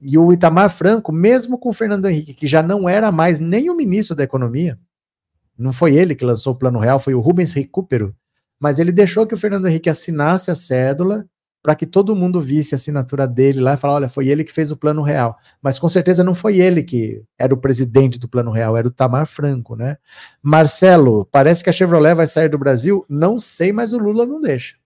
E o Itamar Franco, mesmo com o Fernando Henrique, que já não era mais nem o ministro da Economia, não foi ele que lançou o Plano Real, foi o Rubens Recupero, mas ele deixou que o Fernando Henrique assinasse a cédula para que todo mundo visse a assinatura dele lá e falar, olha, foi ele que fez o Plano Real. Mas com certeza não foi ele que era o presidente do Plano Real, era o Tamar Franco, né? Marcelo, parece que a Chevrolet vai sair do Brasil? Não sei, mas o Lula não deixa.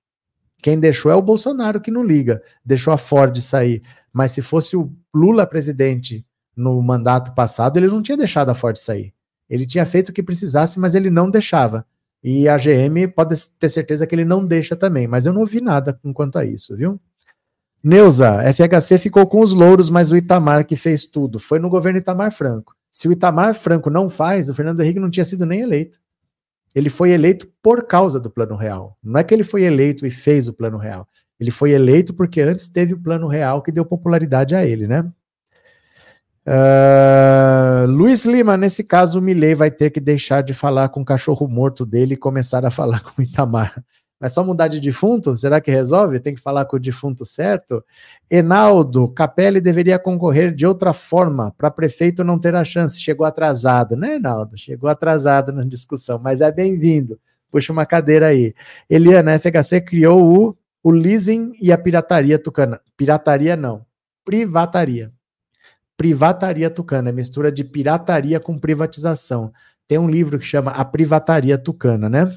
Quem deixou é o Bolsonaro que não liga, deixou a Ford sair. Mas se fosse o Lula presidente no mandato passado, ele não tinha deixado a Ford sair. Ele tinha feito o que precisasse, mas ele não deixava. E a GM pode ter certeza que ele não deixa também, mas eu não ouvi nada quanto a isso, viu? Neuza, FHC ficou com os louros, mas o Itamar que fez tudo. Foi no governo Itamar Franco. Se o Itamar Franco não faz, o Fernando Henrique não tinha sido nem eleito. Ele foi eleito por causa do Plano Real. Não é que ele foi eleito e fez o Plano Real. Ele foi eleito porque antes teve o Plano Real que deu popularidade a ele, né? Uh, Luiz Lima, nesse caso, o Milley vai ter que deixar de falar com o cachorro morto dele e começar a falar com o Itamar. Mas só mudar de defunto? Será que resolve? Tem que falar com o defunto certo? Enaldo, Capelli deveria concorrer de outra forma, para prefeito não ter a chance. Chegou atrasado, né, Enaldo? Chegou atrasado na discussão, mas é bem-vindo. Puxa uma cadeira aí. Eliana, FHC criou o, o leasing e a pirataria tucana. Pirataria não, privataria privataria tucana, mistura de pirataria com privatização. Tem um livro que chama A Privataria Tucana, né?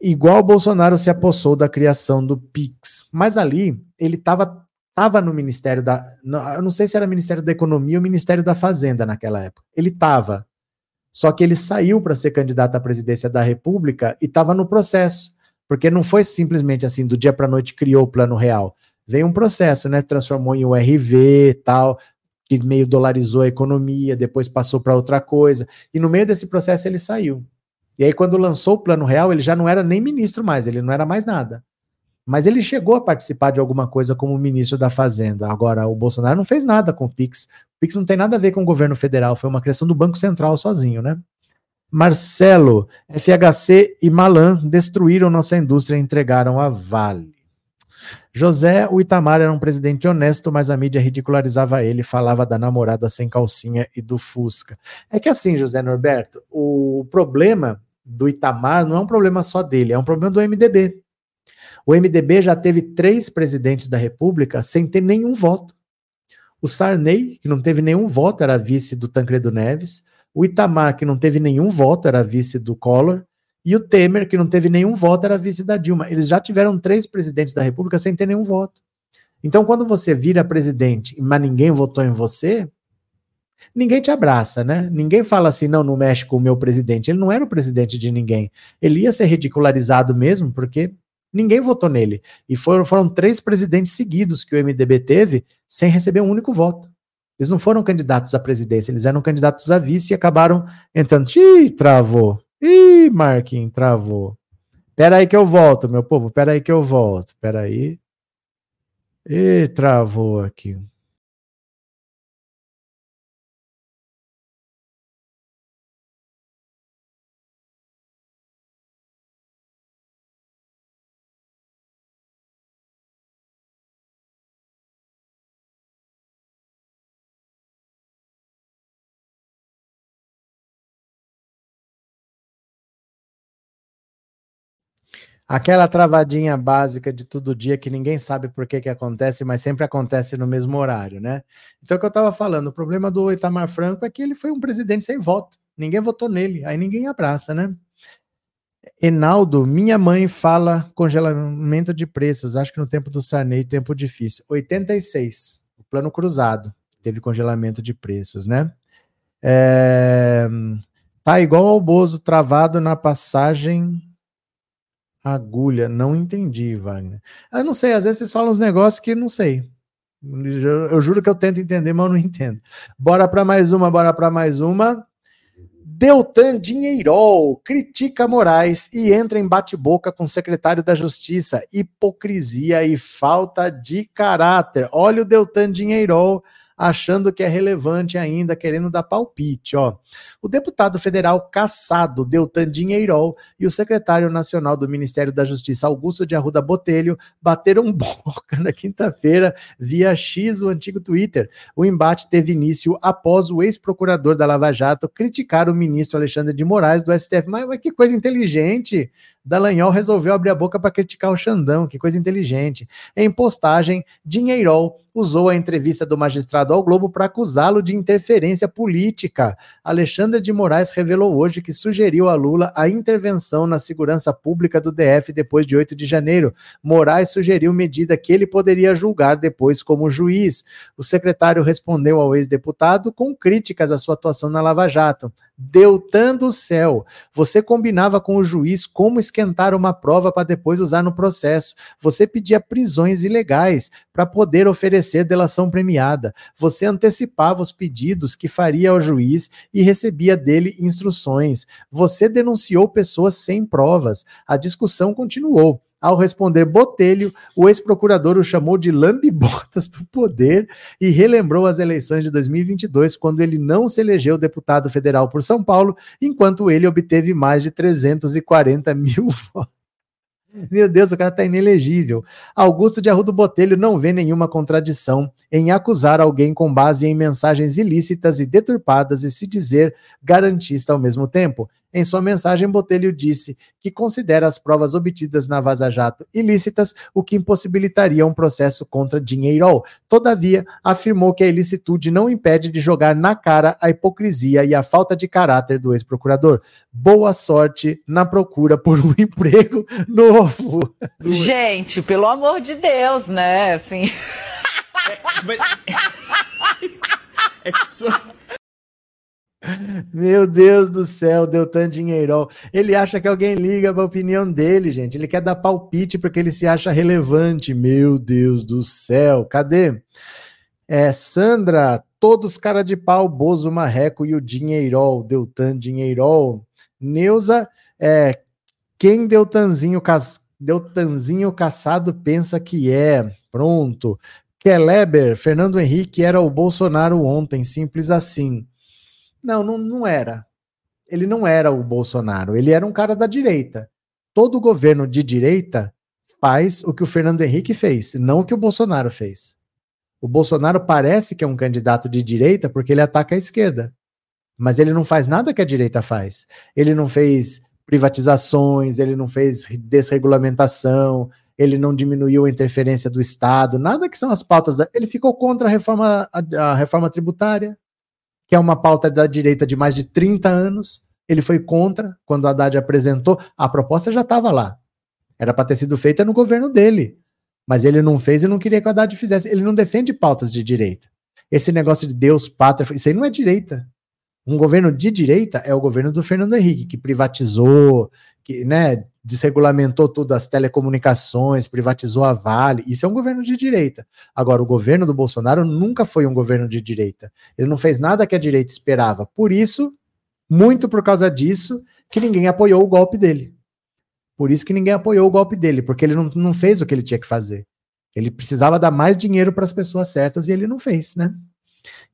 Igual Bolsonaro se apossou da criação do Pix, mas ali ele estava tava no Ministério da. Eu não sei se era Ministério da Economia ou Ministério da Fazenda naquela época. Ele estava. Só que ele saiu para ser candidato à presidência da República e estava no processo. Porque não foi simplesmente assim, do dia para noite criou o plano real. Veio um processo, né? Transformou em URV tal, que meio dolarizou a economia, depois passou para outra coisa, e no meio desse processo ele saiu. E aí, quando lançou o Plano Real, ele já não era nem ministro mais, ele não era mais nada. Mas ele chegou a participar de alguma coisa como ministro da Fazenda. Agora, o Bolsonaro não fez nada com o Pix. O Pix não tem nada a ver com o governo federal, foi uma criação do Banco Central sozinho, né? Marcelo, FHC e Malan destruíram nossa indústria e entregaram a Vale. José, o Itamar era um presidente honesto, mas a mídia ridicularizava ele, falava da namorada sem calcinha e do Fusca. É que assim, José Norberto, o problema do Itamar não é um problema só dele, é um problema do MDB. O MDB já teve três presidentes da República sem ter nenhum voto. O Sarney, que não teve nenhum voto, era vice do Tancredo Neves. O Itamar, que não teve nenhum voto, era vice do Collor. E o Temer, que não teve nenhum voto, era vice da Dilma. Eles já tiveram três presidentes da República sem ter nenhum voto. Então, quando você vira presidente, mas ninguém votou em você, ninguém te abraça, né? Ninguém fala assim, não, não mexe com o meu presidente. Ele não era o presidente de ninguém. Ele ia ser ridicularizado mesmo, porque ninguém votou nele. E foram, foram três presidentes seguidos que o MDB teve sem receber um único voto. Eles não foram candidatos à presidência, eles eram candidatos a vice e acabaram entrando. Ih, travou. Ih, Marquinhos, travou. Pera aí que eu volto, meu povo. Pera aí que eu volto. Pera aí. Ih, travou aqui. Aquela travadinha básica de todo dia que ninguém sabe por que, que acontece, mas sempre acontece no mesmo horário, né? Então, o que eu estava falando, o problema do Itamar Franco é que ele foi um presidente sem voto. Ninguém votou nele, aí ninguém abraça, né? Enaldo, minha mãe fala congelamento de preços. Acho que no tempo do Sarney, tempo difícil. 86, o plano cruzado. Teve congelamento de preços, né? É, tá igual ao Bozo travado na passagem agulha. Não entendi, Wagner. Eu não sei, às vezes vocês falam uns negócios que não sei. Eu juro que eu tento entender, mas eu não entendo. Bora para mais uma, bora para mais uma. Deltan Dinheirol critica Moraes e entra em bate-boca com o secretário da Justiça. Hipocrisia e falta de caráter. Olha o Deltan Dinheirol achando que é relevante ainda, querendo dar palpite. Ó. O deputado federal caçado Deltan Dinheirol e o secretário nacional do Ministério da Justiça, Augusto de Arruda Botelho, bateram boca na quinta-feira via X, o antigo Twitter. O embate teve início após o ex-procurador da Lava Jato criticar o ministro Alexandre de Moraes do STF. Mas, mas que coisa inteligente! Dallagnol resolveu abrir a boca para criticar o Xandão, que coisa inteligente. Em postagem, Dinheirol usou a entrevista do magistrado ao Globo para acusá-lo de interferência política. Alexandre de Moraes revelou hoje que sugeriu a Lula a intervenção na segurança pública do DF depois de 8 de janeiro. Moraes sugeriu medida que ele poderia julgar depois como juiz. O secretário respondeu ao ex-deputado com críticas à sua atuação na Lava Jato. Deltan do céu, você combinava com o juiz como esquentar uma prova para depois usar no processo. Você pedia prisões ilegais para poder oferecer delação premiada. Você antecipava os pedidos que faria ao juiz e recebia dele instruções. Você denunciou pessoas sem provas. A discussão continuou. Ao responder Botelho, o ex-procurador o chamou de lambibotas do poder e relembrou as eleições de 2022, quando ele não se elegeu deputado federal por São Paulo, enquanto ele obteve mais de 340 mil votos. Meu Deus, o cara tá inelegível. Augusto de Arrudo Botelho não vê nenhuma contradição em acusar alguém com base em mensagens ilícitas e deturpadas e se dizer garantista ao mesmo tempo. Em sua mensagem, Botelho disse que considera as provas obtidas na Vaza Jato ilícitas, o que impossibilitaria um processo contra Dinheirol. Todavia, afirmou que a ilicitude não impede de jogar na cara a hipocrisia e a falta de caráter do ex-procurador. Boa sorte na procura por um emprego novo.
Gente, pelo amor de Deus, né? Assim. É, mas...
é que só. Meu Deus do céu, deu tanto dinheiro. Ele acha que alguém liga para a opinião dele, gente. Ele quer dar palpite porque ele se acha relevante. Meu Deus do céu, cadê? É, Sandra, todos cara de pau, Bozo Marreco e o Dinheirol, Deltan Dinheirol. Neuza, é, quem Deltanzinho, Deltanzinho caçado pensa que é. Pronto. Keleber, Fernando Henrique era o Bolsonaro ontem, simples assim. Não, não, não era. Ele não era o Bolsonaro, ele era um cara da direita. Todo governo de direita faz o que o Fernando Henrique fez, não o que o Bolsonaro fez. O Bolsonaro parece que é um candidato de direita porque ele ataca a esquerda. Mas ele não faz nada que a direita faz. Ele não fez privatizações, ele não fez desregulamentação, ele não diminuiu a interferência do Estado, nada que são as pautas da. Ele ficou contra a reforma, a, a reforma tributária, que é uma pauta da direita de mais de 30 anos. Ele foi contra quando o Haddad apresentou. A proposta já estava lá. Era para ter sido feita no governo dele. Mas ele não fez e não queria que o Haddad fizesse. Ele não defende pautas de direita. Esse negócio de Deus, pátria, isso aí não é direita. Um governo de direita é o governo do Fernando Henrique, que privatizou, que né, desregulamentou tudo, as telecomunicações, privatizou a Vale. Isso é um governo de direita. Agora, o governo do Bolsonaro nunca foi um governo de direita. Ele não fez nada que a direita esperava. Por isso, muito por causa disso, que ninguém apoiou o golpe dele. Por isso que ninguém apoiou o golpe dele, porque ele não, não fez o que ele tinha que fazer. Ele precisava dar mais dinheiro para as pessoas certas e ele não fez, né?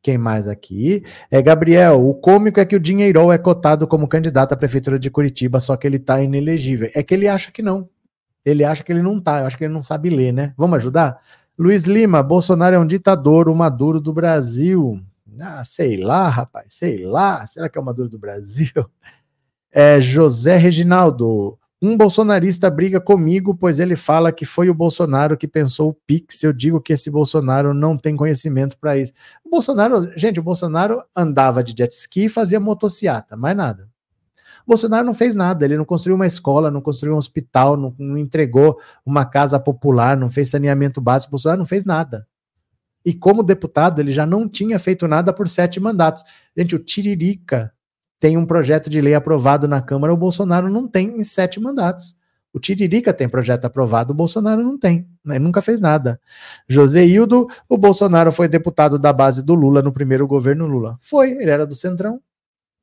Quem mais aqui? É Gabriel, o cômico é que o Dinheirol é cotado como candidato à prefeitura de Curitiba, só que ele tá inelegível. É que ele acha que não. Ele acha que ele não tá, eu acho que ele não sabe ler, né? Vamos ajudar? Luiz Lima, Bolsonaro é um ditador, o Maduro do Brasil. Ah, sei lá, rapaz, sei lá. Será que é o Maduro do Brasil? É José Reginaldo, um bolsonarista briga comigo, pois ele fala que foi o Bolsonaro que pensou o Pix. Eu digo que esse Bolsonaro não tem conhecimento para isso. O Bolsonaro, gente, o Bolsonaro andava de jet ski e fazia motociata, mais nada. O Bolsonaro não fez nada, ele não construiu uma escola, não construiu um hospital, não, não entregou uma casa popular, não fez saneamento básico. O Bolsonaro não fez nada. E como deputado, ele já não tinha feito nada por sete mandatos. Gente, o Tiririca tem um projeto de lei aprovado na Câmara, o Bolsonaro não tem em sete mandatos. O Tiririca tem projeto aprovado, o Bolsonaro não tem, né? nunca fez nada. José Hildo, o Bolsonaro foi deputado da base do Lula no primeiro governo Lula. Foi, ele era do Centrão.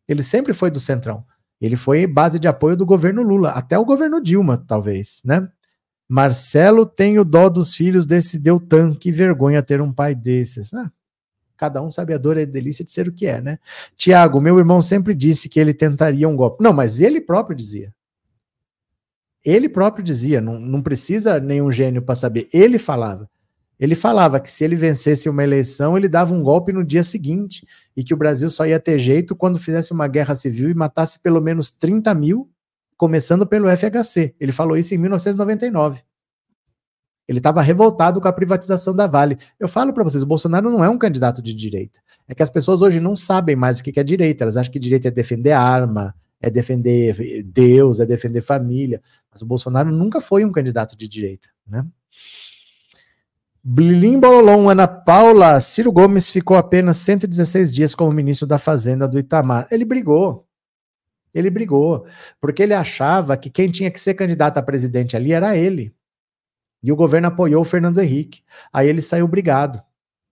Ele sempre foi do Centrão. Ele foi base de apoio do governo Lula, até o governo Dilma, talvez, né? Marcelo tem o dó dos filhos desse Deltan, que vergonha ter um pai desses. Ah, cada um sabe a dor e a delícia de ser o que é, né? Tiago, meu irmão sempre disse que ele tentaria um golpe. Não, mas ele próprio dizia. Ele próprio dizia, não, não precisa nenhum gênio para saber. Ele falava. Ele falava que se ele vencesse uma eleição, ele dava um golpe no dia seguinte e que o Brasil só ia ter jeito quando fizesse uma guerra civil e matasse pelo menos 30 mil, começando pelo FHC. Ele falou isso em 1999. Ele estava revoltado com a privatização da Vale. Eu falo para vocês, o Bolsonaro não é um candidato de direita. É que as pessoas hoje não sabem mais o que é direita. Elas acham que direita é defender arma, é defender Deus, é defender família. Mas o Bolsonaro nunca foi um candidato de direita, né? Blilim Bololom, Ana Paula, Ciro Gomes ficou apenas 116 dias como ministro da Fazenda do Itamar. Ele brigou. Ele brigou, porque ele achava que quem tinha que ser candidato a presidente ali era ele. E o governo apoiou o Fernando Henrique. Aí ele saiu brigado.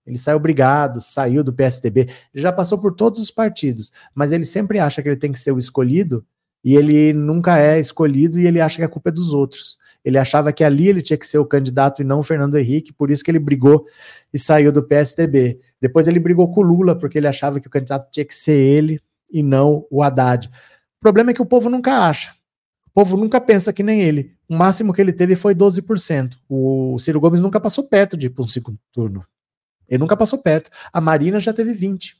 Ele saiu brigado, saiu do PSDB. Ele já passou por todos os partidos, mas ele sempre acha que ele tem que ser o escolhido e ele nunca é escolhido e ele acha que a culpa é dos outros. Ele achava que ali ele tinha que ser o candidato e não o Fernando Henrique, por isso que ele brigou e saiu do PSDB. Depois ele brigou com o Lula, porque ele achava que o candidato tinha que ser ele e não o Haddad. O problema é que o povo nunca acha. O povo nunca pensa que nem ele. O máximo que ele teve foi 12%. O Ciro Gomes nunca passou perto de ir para um segundo turno. Ele nunca passou perto. A Marina já teve 20%.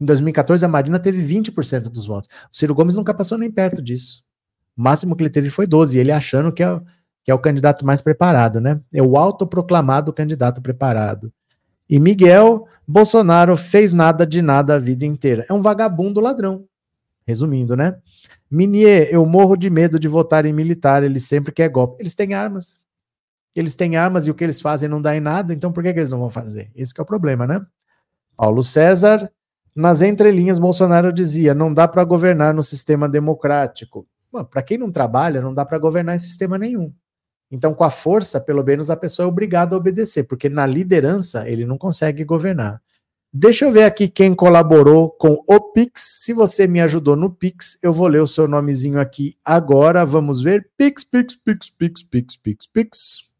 Em 2014, a Marina teve 20% dos votos. O Ciro Gomes nunca passou nem perto disso. O máximo que ele teve foi 12%. E ele achando que é, que é o candidato mais preparado, né? É o autoproclamado candidato preparado. E Miguel Bolsonaro fez nada de nada a vida inteira. É um vagabundo ladrão. Resumindo, né? Minier, eu morro de medo de votar em militar, ele sempre quer golpe. Eles têm armas. Eles têm armas e o que eles fazem não dá em nada, então por que, que eles não vão fazer? Esse é o problema, né? Paulo César, nas entrelinhas, Bolsonaro dizia: não dá para governar no sistema democrático. Para quem não trabalha, não dá para governar em sistema nenhum. Então, com a força, pelo menos a pessoa é obrigada a obedecer, porque na liderança ele não consegue governar. Deixa eu ver aqui quem colaborou com o Pix. Se você me ajudou no Pix, eu vou ler o seu nomezinho aqui agora. Vamos ver. Pix, Pix, Pix, Pix, Pix, Pix, Pix.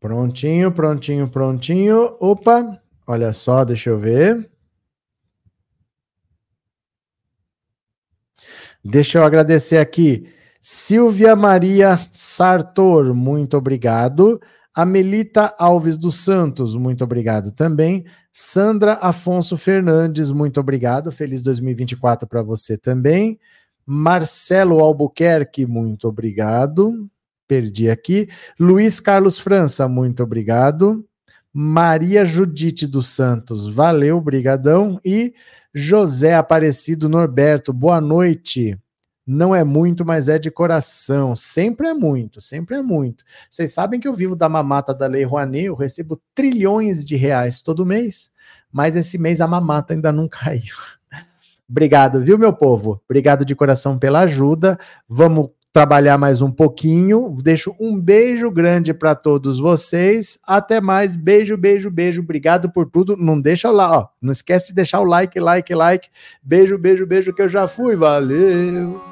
Prontinho, prontinho, prontinho. Opa, olha só, deixa eu ver. Deixa eu agradecer aqui. Silvia Maria Sartor, muito obrigado. Amelita Alves dos Santos, muito obrigado também. Sandra Afonso Fernandes, muito obrigado. Feliz 2024 para você também. Marcelo Albuquerque, muito obrigado perdi aqui. Luiz Carlos França, muito obrigado. Maria Judite dos Santos, valeu, brigadão. E José Aparecido Norberto, boa noite. Não é muito, mas é de coração. Sempre é muito, sempre é muito. Vocês sabem que eu vivo da mamata da Lei Rouanet, eu recebo trilhões de reais todo mês, mas esse mês a mamata ainda não caiu. Obrigado, viu, meu povo? Obrigado de coração pela ajuda. Vamos trabalhar mais um pouquinho. Deixo um beijo grande para todos vocês. Até mais. Beijo, beijo, beijo. Obrigado por tudo. Não deixa lá, ó. Não esquece de deixar o like, like, like. Beijo, beijo, beijo que eu já fui. Valeu.